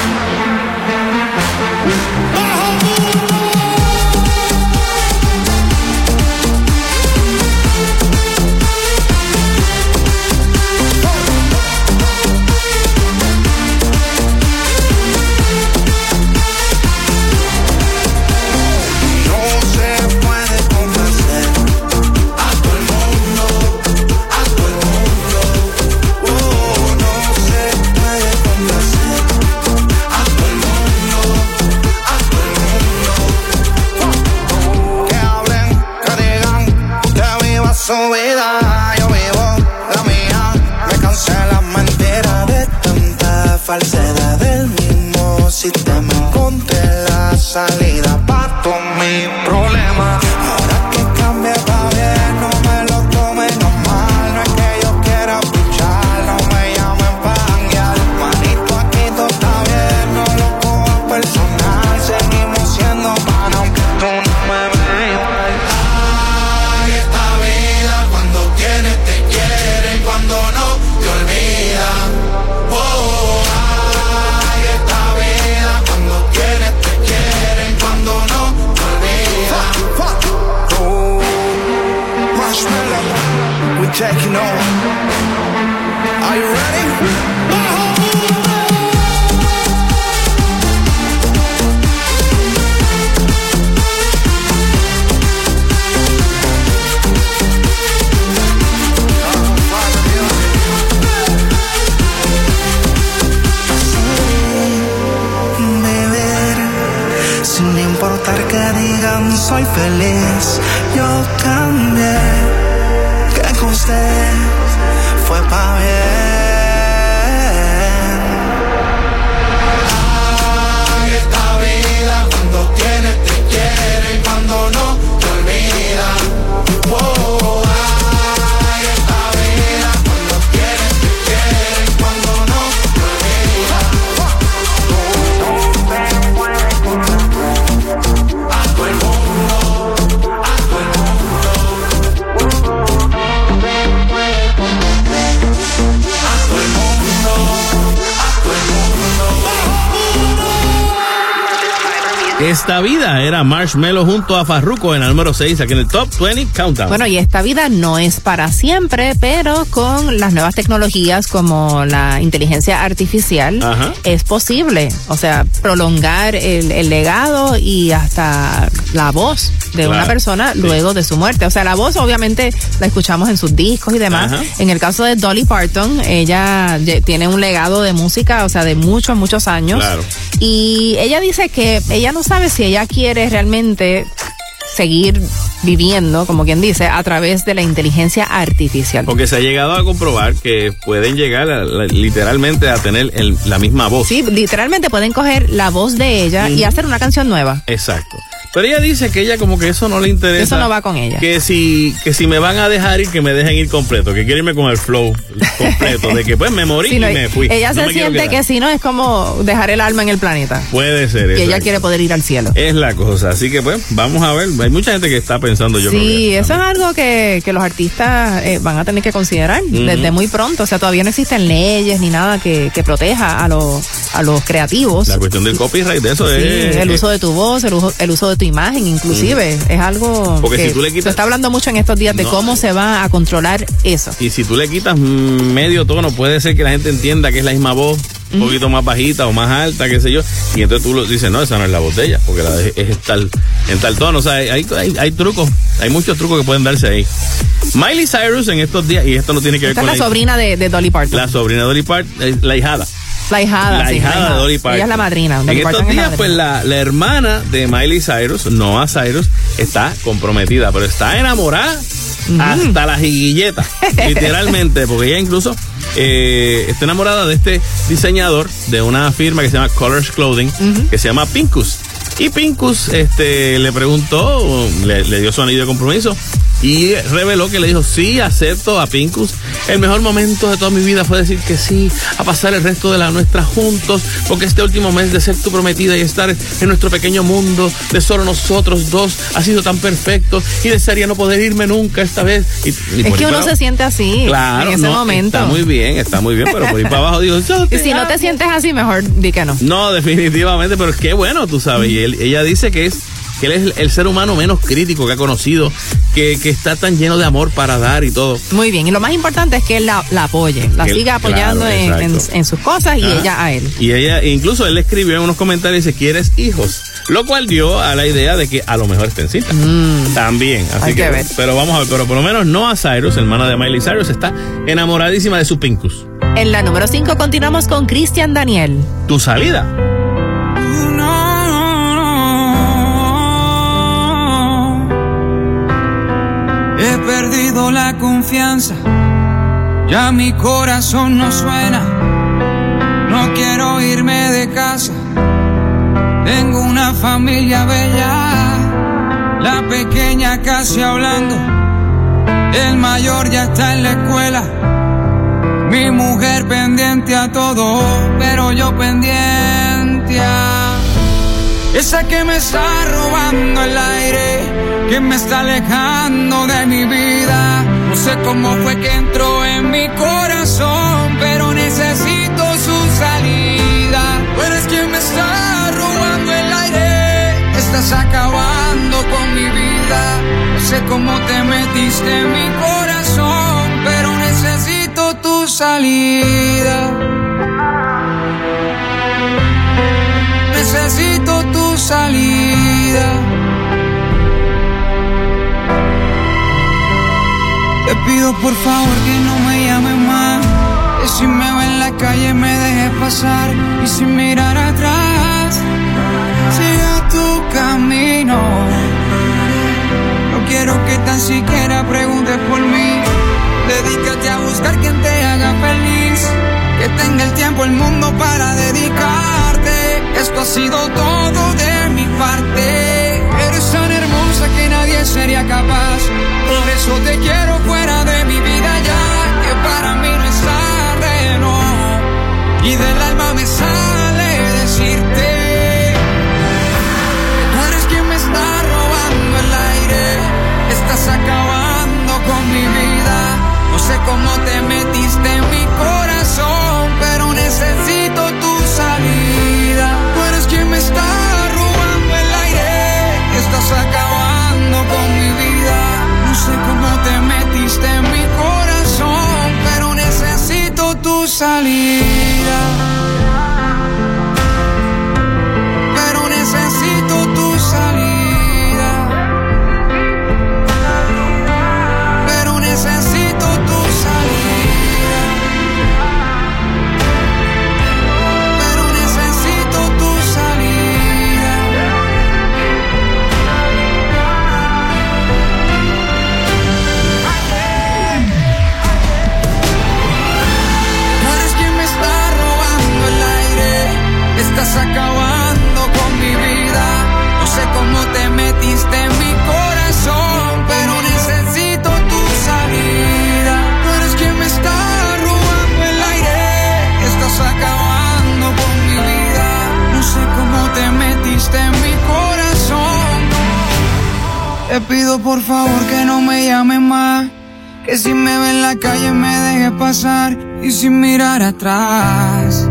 Salida para todos mis feliz. Yo cambié Esta vida era Marshmello junto a Farruko en el número 6 aquí en el Top 20 Countdown. Bueno, y esta vida no es para siempre, pero con las nuevas tecnologías como la inteligencia artificial Ajá. es posible. O sea, prolongar el, el legado y hasta la voz de Claro, una persona sí. luego de su muerte. O sea, la voz obviamente la escuchamos en sus discos y demás. Ajá. En el caso de Dolly Parton, ella tiene un legado de música, o sea, de muchos, muchos años. Claro. Y ella dice que ella no sabe si ella quiere realmente seguir viviendo, como quien dice, a través de la inteligencia artificial. Porque se ha llegado a comprobar que pueden llegar a- la- literalmente a tener el- la misma voz. Sí, literalmente pueden coger la voz de ella y hacer una canción nueva. Exacto. Pero ella dice que ella como que eso no le interesa. Eso no va con ella. Que si, que si me van a dejar ir, que me dejen ir completo. Que quiero irme con el flow completo. de que pues me morí no, y me fui. ella No se siente que si no es como dejar el alma en el planeta. Puede ser Y ella quiere poder ir al cielo. Es la cosa. Así que pues vamos a ver. Hay mucha gente que está pensando yo creo sí, que eso es algo que, que los artistas eh, van a tener que considerar desde muy pronto. O sea, todavía no existen leyes ni nada que, que proteja a los, a los creativos. La cuestión del copyright de eso Sí, es... el uso de tu voz, el uso, el uso de tu imagen, inclusive. Es algo Porque que si tú le quitas- se está hablando mucho en estos días de cómo se va a controlar eso. Y si tú le quitas mm, medio tono, puede ser que la gente entienda que es la misma voz, un poquito más bajita o más alta, qué sé yo. Y entonces tú lo dices, no, esa no es la voz de ella, porque la de- es tal, en tal tono. O sea, hay, hay, hay trucos, hay muchos trucos que pueden darse ahí. Miley Cyrus en estos días, y esto no tiene que ver Esta es con la sobrina de, de Dolly Parton. la sobrina de Dolly Parton, eh, la hijada. La hijada, La sí, hijada de Dolly Parton. Ella es la madrina. En estos días, pues la, la hermana de Miley Cyrus, Noah Cyrus, está comprometida, pero está enamorada hasta la jiguilleta, literalmente, porque ella incluso eh, está enamorada de este diseñador de una firma que se llama Colors Clothing, que se llama Pincus. Y Pincus este, le preguntó, le, le dio su anillo de compromiso y reveló que le dijo, sí, acepto a Pincus. El mejor momento de toda mi vida fue decir que sí, a pasar el resto de la nuestra juntos, porque este último mes de ser tu prometida y estar en nuestro pequeño mundo de solo nosotros dos ha sido tan perfecto y desearía no poder irme nunca esta vez. Y- y Es que uno se siente así Claro, en ese no, momento. Está muy bien, está muy bien, pero por ahí para abajo digo, yo y te si no te sientes así, mejor di que no. No, definitivamente, pero es que bueno, tú sabes. Y él- ella dice que es que él es el, ser humano menos crítico que ha conocido, que, que está tan lleno de amor para dar y todo. Muy bien, y lo más importante es que él la, la apoye, la él- siga apoyando claro, en, en- sus cosas y Ajá. ella a él. Y ella, incluso él escribió en unos comentarios, dice, ¿quieres hijos? Lo cual dio a la idea de que a lo mejor está en cita. También, así Mm. Hay que, que ver. pero vamos a ver, pero por lo menos Noah Cyrus, hermana de Miley Cyrus, está enamoradísima de su Pincus. En la número 5 continuamos con Cristian Daniel. Tu salida. Perdido la confianza, ya mi corazón no suena. No quiero irme de casa, tengo una familia bella. La pequeña casi hablando, el mayor ya está en la escuela. Mi mujer pendiente a todo, pero yo pendiente a esa que me está robando el aire, que me está alejando de mi vida. No sé cómo fue que entró en mi corazón, pero necesito su salida. Tú eres quien me está robando el aire, estás acabando con mi vida. No sé cómo te metiste en mi corazón, pero necesito salida. Necesito tu Te pido por favor que no me llames más. Que si me ve en la calle me dejes pasar. Y sin mirar atrás, siga tu camino. No quiero que tan siquiera preguntes por mí. Dedícate a buscar quien te haga feliz. Que tenga el tiempo, el mundo para dedicarte. Esto ha sido todo de mi parte. Eres tan hermosa que nadie sería capaz. Por eso te quiero fuera de mi vida ya. Que para mí no es tarde, no. Y del alma me sale decirte. Eres quien me está robando el aire. Estás acabando con mi vida. No sé cómo te metiste en mi Te pido por favor que no me llames más. Que si me ve en la calle me deje pasar y sin mirar atrás,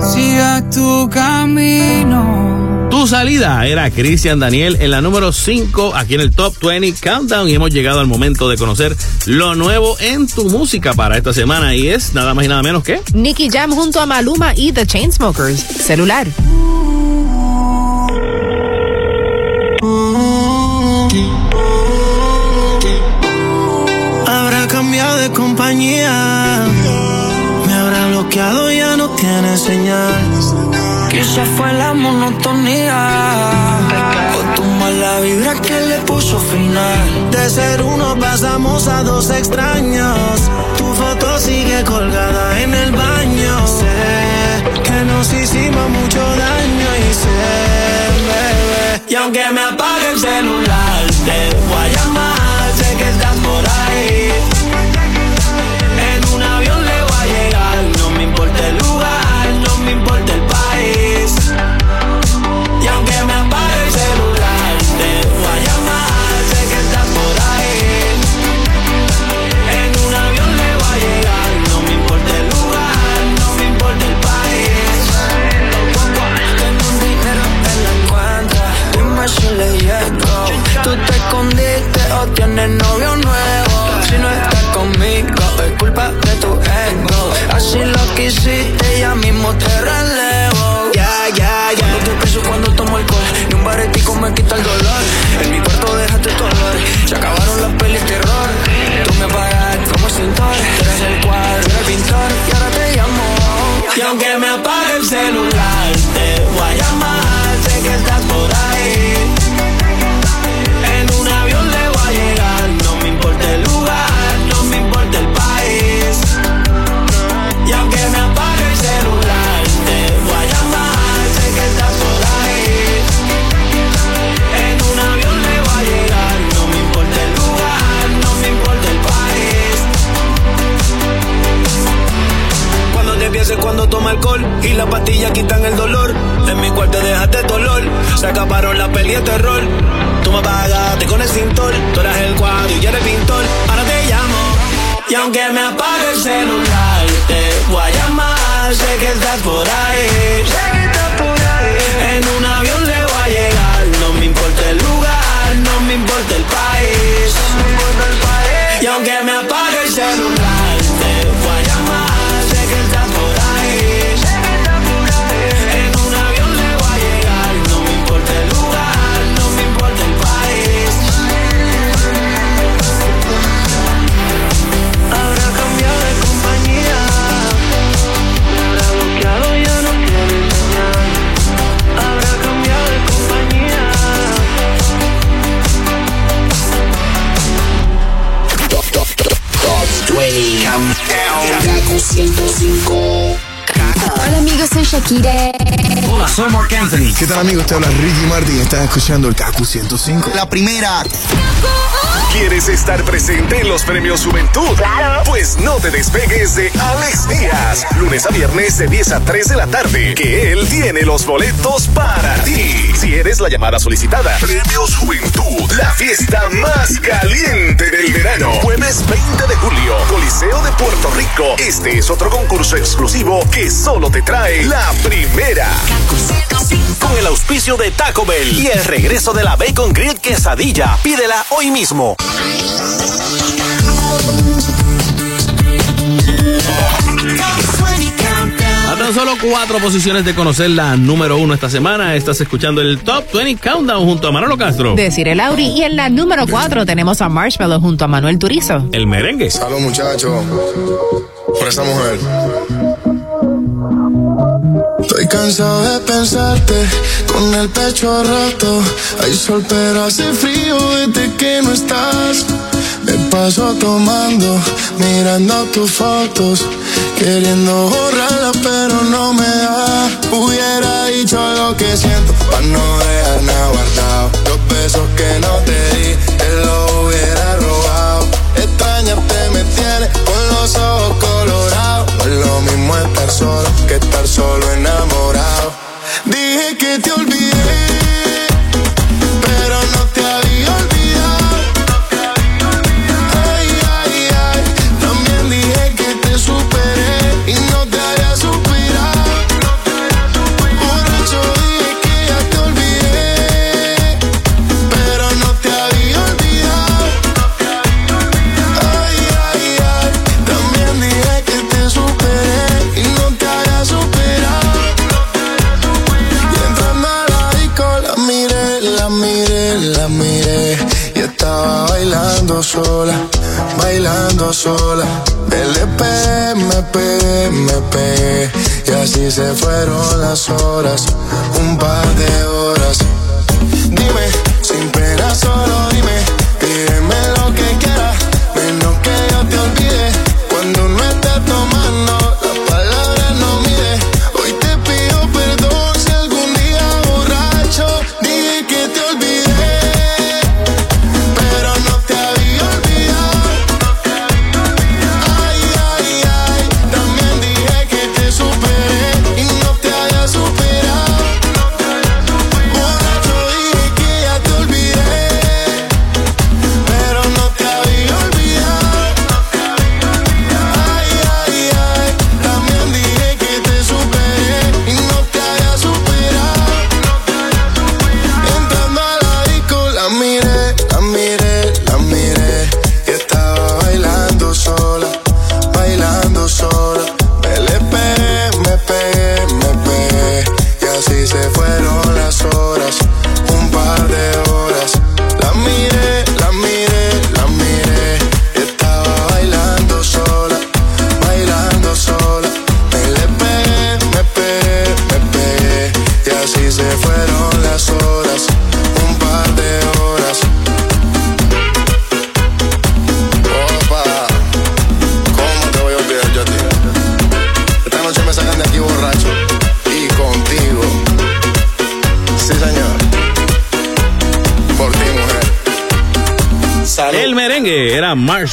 siga tu camino. Tu salida era Cristian Daniel en la número 5 aquí en el Top 20 Countdown y hemos llegado al momento de conocer lo nuevo en tu música para esta semana y es nada más y nada menos que Nicky Jam junto a Maluma y The Chainsmokers. Celular. De compañía. Me habrá bloqueado, ya no tiene señal. Quizá fue la monotonía o tu mala vibra que le puso final. De ser uno pasamos a dos extraños. Tu foto sigue colgada en el baño. Sé que nos hicimos mucho daño y sé, bebé. Y aunque me apague el celular, te voy a llamar. Sé que estás por ahí. Me quita el dolor. En mi cuarto dejaste tu olor. Se acabaron las pelis terror. Tú me pagas como extintor. Tú eres el cuadro, el pintor. Y ahora te llamo. Y aunque me apague el celular, toma alcohol y las pastillas quitan el dolor. En mi cuarto dejaste dolor. Se acabaron las peli de terror. Tú me apagaste con el cintor. Tú eras el cuadro y yo el pintor. Ahora te llamo. Y aunque me apague el celular, te voy a llamar. Sé que estás por ahí. En un avión le voy a llegar. No me importa el lugar, no me importa el país. Y aunque me apague el celular, te 20. Kaku 105. Hola amigos, soy Shakira. Hola, soy Mark Anthony. ¿Qué tal amigos? Te habla Ricky Martin. Estás escuchando el Kaku 105. La primera. ¿Quieres estar presente en los premios Juventud? Claro. Pues no te despegues de Alex Díaz. Lunes a viernes de 10 a 3 de la tarde. Que él tiene los boletos para ti. Si eres la llamada solicitada. Premios Juventud. La fiesta más caliente del verano. Jueves 20 de julio. Coliseo de Puerto Rico. Este es otro concurso exclusivo que solo te trae la primera. Con el auspicio de Taco Bell y el regreso de la Bacon Grill Quesadilla. Pídela hoy mismo. Tan solo cuatro posiciones de conocer la número uno esta semana. Estás escuchando el Top 20 Countdown junto a Manolo Castro. Decir el Lauri. Y en la número 4 tenemos a Marshmallow junto a Manuel Turizo. El merengue. Salud muchachos. Por esa mujer. Estoy cansado de pensarte con el pecho roto. Hay sol pero hace frío desde que no estás. Paso tomando, mirando tus fotos, queriendo borrarlas pero no me da. Hubiera dicho lo que siento para no dejar nada guardado. Los besos que no te di, te lo sola. Pegué, me pegué Y así se fueron las horas, un par de horas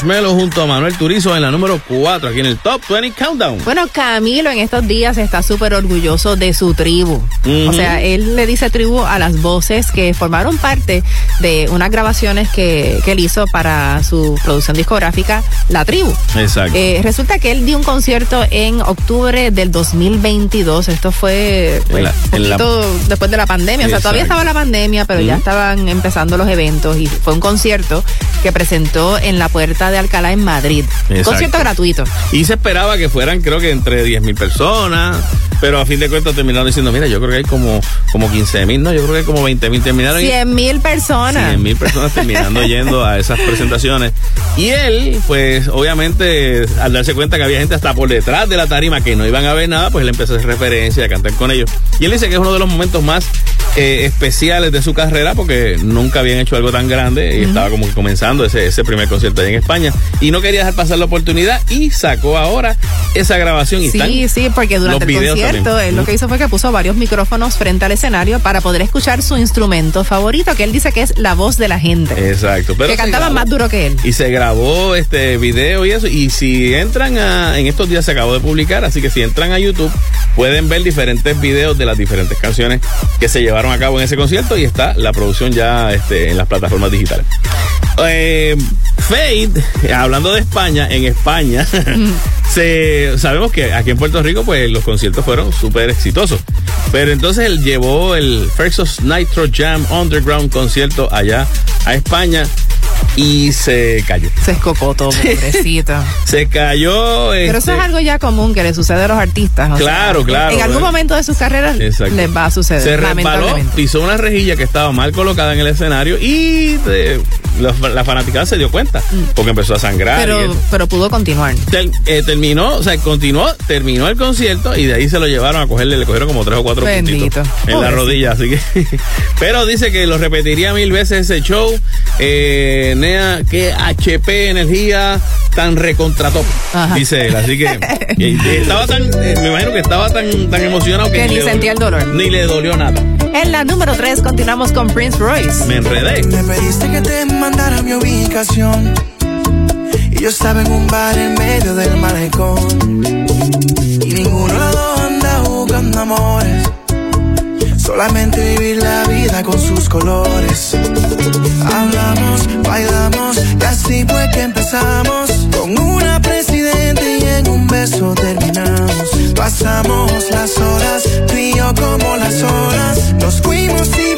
era Marshmallow junto a Manuel Turizo en la número 4 aquí en el Top 20 Countdown. Bueno, Camilo en estos días está súper orgulloso de su tribu. O sea, él le dice tribu a las voces que formaron parte de unas grabaciones que, que él hizo para su producción discográfica, La Tribu. Exacto. Eh, resulta que él dio un concierto en octubre del 2022. Esto fue pues, la- la- poquito después de la pandemia. O sea, todavía estaba la pandemia, pero ya estaban empezando los eventos y fue un concierto que presentó en la Puerta de Alcalá en Madrid. Exacto. Concierto gratuito. Y se esperaba que fueran, creo que entre 10 mil personas, pero a fin de cuentas terminaron diciendo, mira, yo creo que hay como, como 15 mil, no, yo creo que hay como 20 mil. Terminaron y- 100 mil personas. 100 mil personas terminando yendo a esas presentaciones. Y él, pues obviamente, al darse cuenta que había gente hasta por detrás de la tarima que no iban a ver nada, pues él empezó a hacer referencia, a cantar con ellos. Y él dice que es uno de los momentos más eh, especiales de su carrera porque nunca habían hecho algo tan grande y estaba como que comenzando ese, ese primer concierto ahí en España. Y no quería dejar pasar la oportunidad y sacó ahora esa grabación y Sí, están sí, porque durante los el videos concierto concierto, él lo que hizo fue que puso varios micrófonos frente al escenario para poder escuchar su instrumento favorito, que él dice que es la voz de la gente. Exacto. Pero que cantaba grabó. más duro que él. Y se grabó este video y eso. Y si entran a. En estos días se acabó de publicar, así que si entran a YouTube, pueden ver diferentes videos de las diferentes canciones que se llevaron a cabo en ese concierto. Y está la producción ya este, en las plataformas digitales. Eh, Fade, hablando de España, en España, se, sabemos que aquí en Puerto Rico, pues los conciertos fueron súper exitosos. Pero entonces él llevó el Versus Nitro Jam Underground concierto allá a España y se cayó. Se escocotó, pobrecito. Se cayó. Pero eso este, es algo ya común que le sucede a los artistas. o Claro, sea, claro, En algún ¿verdad? momento de sus carreras Exacto. les va a suceder. Se resbaló, pisó una rejilla que estaba mal colocada en el escenario y eh, la, la fanaticada se dio cuenta porque empezó a sangrar. Mm. Pero, pero pudo continuar. Ter- eh, terminó, o sea, continuó, terminó el concierto y de ahí se lo llevaron a cogerle, le cogieron como tres o cuatro Bendito. puntitos en la rodilla, así que. Pero dice que lo repetiría mil veces ese show. Eh, Nea, que HP energía tan recontrató. Dice él, así que eh, eh, estaba tan, eh, me imagino que estaba tan, tan emocionado que, Que ni sentía el dolor. Ni le dolió nada. En la número 3 continuamos con Prince Royce. Me enredé. Me pediste que te mandara mi ubicación. Y yo estaba en un bar en medio del malecón. Y ninguno de los dos anda buscando amores. Solamente vivir la vida con sus colores. Hablamos, bailamos, y así fue que empezamos. Con una presidente y en un beso terminamos. Pasamos las horas, yo como las horas. Nos fuimos y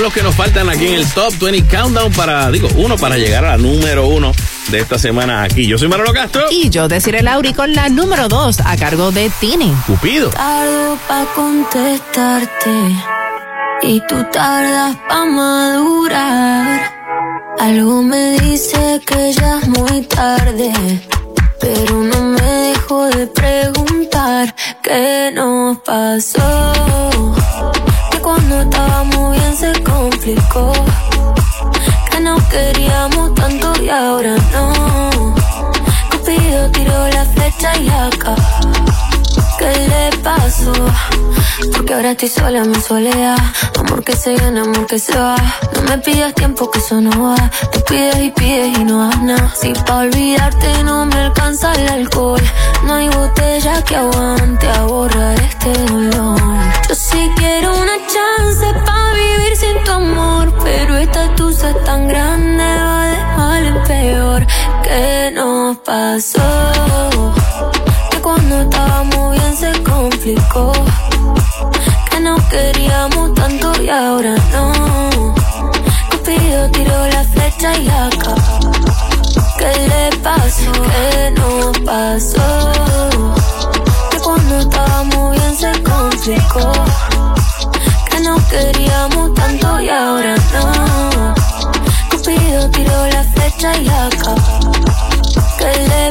son los que nos faltan aquí en el Top 20 Countdown para, digo, uno para llegar a la número uno de esta semana aquí. Yo soy Manolo Castro. Y yo deciré Lauri con la número 2 a cargo de Tini. Cupido. Tardo pa' contestarte y tú tardas pa' madurar. Algo me dice que ya es muy tarde, pero no me dejo de preguntar qué nos pasó. Que cuando estábamos se complicó, que nos queríamos tanto y ahora no. Cupido tiró la flecha y acá. ¿Qué le pasó? Porque ahora estoy sola en mi soledad. Amor que se gana, amor que se va. No me pidas tiempo que eso no va. Tú pides y pides y no das nada. Si pa' olvidarte no me alcanza el alcohol. No hay botella que aguante a borrar este dolor. Yo sí quiero una chance pa' tu amor. Pero esta tusa tan grande, va de mal en peor. ¿Qué nos pasó? Que cuando estábamos bien se complicó. Que nos queríamos tanto y ahora no. Cupido tiró la flecha y acá. ¿Qué le pasó? ¿Qué nos pasó? Que cuando estábamos bien se complicó. Queríamos tanto y ahora no. Cupido tiró la flecha y acá. ¿Qué le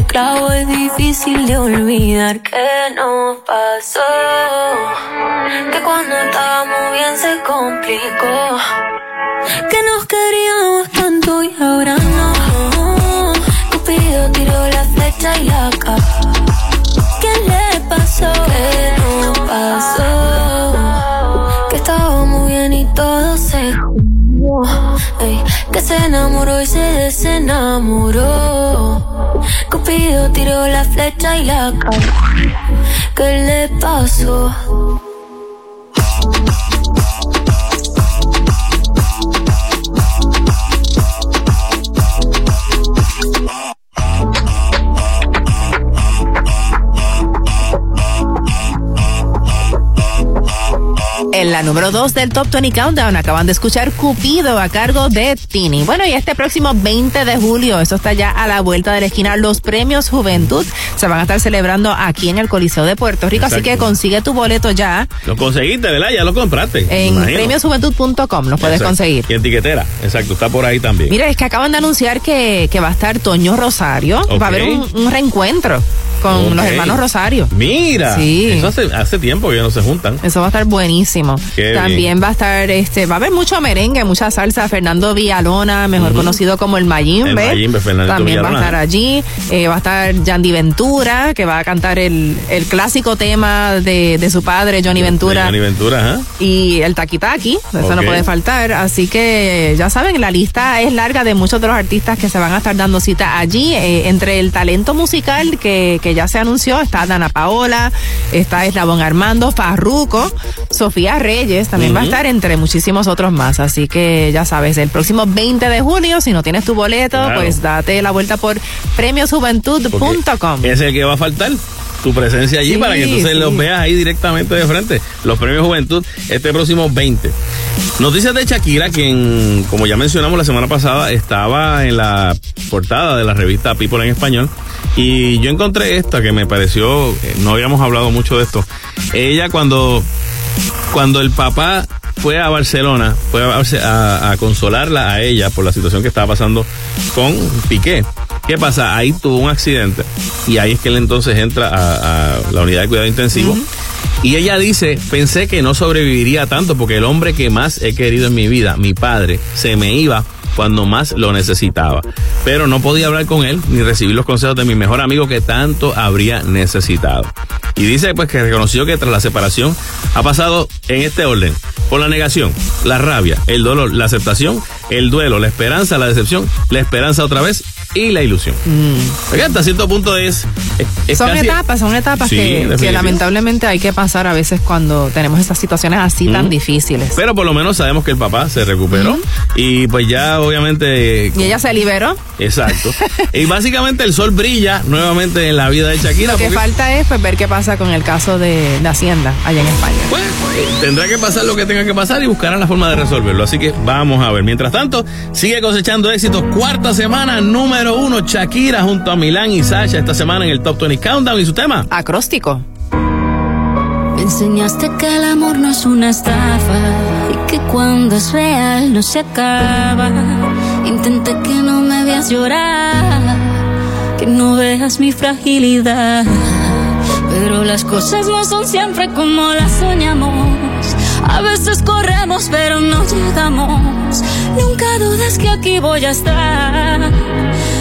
clavo, es difícil de olvidar. ¿Qué nos pasó? Que cuando estábamos bien se complicó. Que nos queríamos tanto y ahora no. Cupido tiró la flecha y la capa. ¿Qué le pasó? ¿Qué nos pasó? Que estábamos bien y todo se Ey, que se enamoró y se desenamoró. Cupido tiró la flecha y la capa. ¿Qué le pasó? En la número 2 del Top 20 Countdown acaban de escuchar Cupido a cargo de Tini. Bueno, y este próximo 20 de julio, eso está ya a la vuelta de la esquina, los premios Juventud se van a estar celebrando aquí en el Coliseo de Puerto Rico, así que consigue tu boleto ya Lo conseguiste, ¿verdad? Ya lo compraste. en premiosjuventud.com, los puedes Exacto. conseguir. Y etiquetera, exacto, está por ahí también. Mira, es que acaban de anunciar que, que va a estar Toño Rosario, va a haber un, un reencuentro con los hermanos Rosario. Mira, Sí. eso hace, hace tiempo que no se juntan. Eso va a estar buenísimo. Qué También bien. va a estar, este, va a haber mucho merengue, mucha salsa. Fernando Villalona, mejor conocido como el Mayimbe. El Mayimbe, Fernandito También va a estar allí. Eh, va a estar Yandy Ventura, que va a cantar el, el clásico tema de, de su padre, Johnny Ventura. Johnny Ventura. Y el taquitaki, eso no puede faltar. Así que ya saben, la lista es larga de muchos de los artistas que se van a estar dando cita allí. Eh, entre el talento musical que, que ya se anunció está Dana Paola, está Eslabón Armando, Farruco, Sofía Reyes, también va a estar entre muchísimos otros más. Así que ya sabes, el próximo 20 de junio, si no tienes tu boleto, Claro. pues date la vuelta por premiosjuventud.com. Es el que va a faltar. Tu presencia allí Sí, para que entonces sí. los veas ahí directamente de frente. Los premios Juventud este próximo 20. Noticias de Shakira, quien, como ya mencionamos la semana pasada, estaba en la portada de la revista People en Español. Y yo encontré esta que me pareció, eh, no habíamos hablado mucho de esto. Ella cuando, cuando el papá fue a Barcelona, fue a, a- a consolarla a ella por la situación que estaba pasando con Piqué. ¿Qué pasa? Ahí tuvo un accidente y ahí es que él entonces entra a, a la unidad de cuidado intensivo. Y ella dice, pensé que no sobreviviría tanto porque el hombre que más he querido en mi vida, mi padre, se me iba cuando más lo necesitaba. Pero no podía hablar con él ni recibir los consejos de mi mejor amigo que tanto habría necesitado. Y dice pues que reconoció que tras la separación ha pasado en este orden. Por la negación, la rabia, el dolor, la aceptación, el duelo, la esperanza, la decepción, la esperanza otra vez y la ilusión. Oiga, hasta cierto punto es... es- Son casi- etapas, son etapas Sí, que, lamentablemente hay que pasar a veces cuando tenemos estas situaciones así tan Ujú. difíciles. Pero por lo menos sabemos que el papá se recuperó y pues ya obviamente... Y ella se liberó. Exacto. y básicamente el sol brilla nuevamente en la vida de Shakira. Lo que porque- falta es pues, ver qué pasa con el caso de, de Hacienda allá en España. Pues eh, tendrá que pasar lo que tenga que pasar y buscarán la forma de resolverlo. Así que vamos a ver. Mientras tanto, sigue cosechando éxitos. Cuarta semana, número uno, Shakira junto a Milán y Sasha esta semana en el Top 20 Countdown y su tema. Acróstico. Me enseñaste que el amor no es una estafa y que cuando es real no se acaba. Intenté que no me veas llorar, que no veas mi fragilidad. Pero las cosas no son siempre como las soñamos. A veces corremos pero no llegamos. Nunca dudes que aquí voy a estar.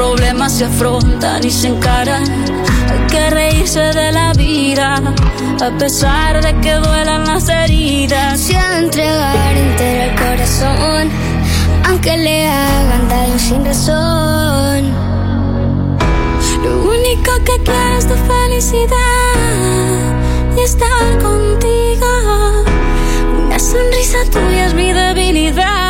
Problemas se afrontan y se encaran. Hay que reírse de la vida, a pesar de que duelan las heridas. Se ha entregar entero el corazón, aunque le hagan daño sin razón. Lo único que quiero es tu felicidad y estar contigo. Una sonrisa tuya es mi debilidad.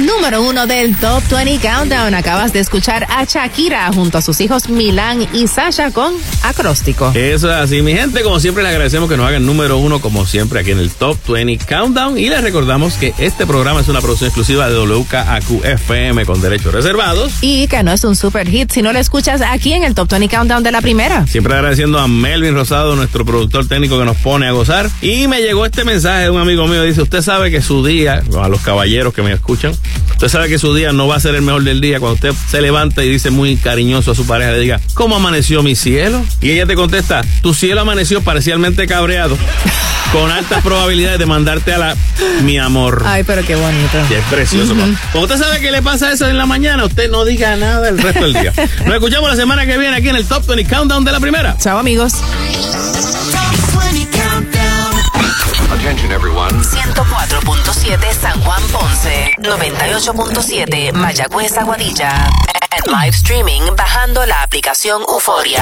La número uno del Top 20 Countdown acabas de escuchar a Shakira junto a sus hijos Milán y Sasha con Acróstico. Eso es así, mi gente. Como siempre, le agradecemos que nos hagan número uno, como siempre, aquí en el Top 20 Countdown. Y les recordamos que este programa es una producción exclusiva de WKAQ FM con derechos reservados. Y que no es un super hit si no lo escuchas aquí en el Top 20 Countdown de la primera. Siempre agradeciendo a Melvin Rosado, nuestro productor técnico que nos pone a gozar. Y me llegó este mensaje de un amigo mío. Dice, usted sabe que su día, a los caballeros que me escuchan, usted sabe que su día no va a ser el mejor del día. Cuando usted se levanta y dice muy cariñoso a su pareja, le diga, ¿cómo amaneció mi cielo? Y ella te contesta, tu cielo amaneció parcialmente cabreado, con altas probabilidades de mandarte a la mi amor. Ay, pero qué bonito. Sí, es precioso. Ujú. Cuando usted sabe que le pasa eso en la mañana, usted no diga nada el resto del día. Nos escuchamos la semana que viene aquí en el Top 20 Countdown de la primera. Chao, amigos. Attention everyone. 104.7 San Juan Ponce, 98.7 Mayagüez Aguadilla. And live streaming bajando la aplicación Euforia.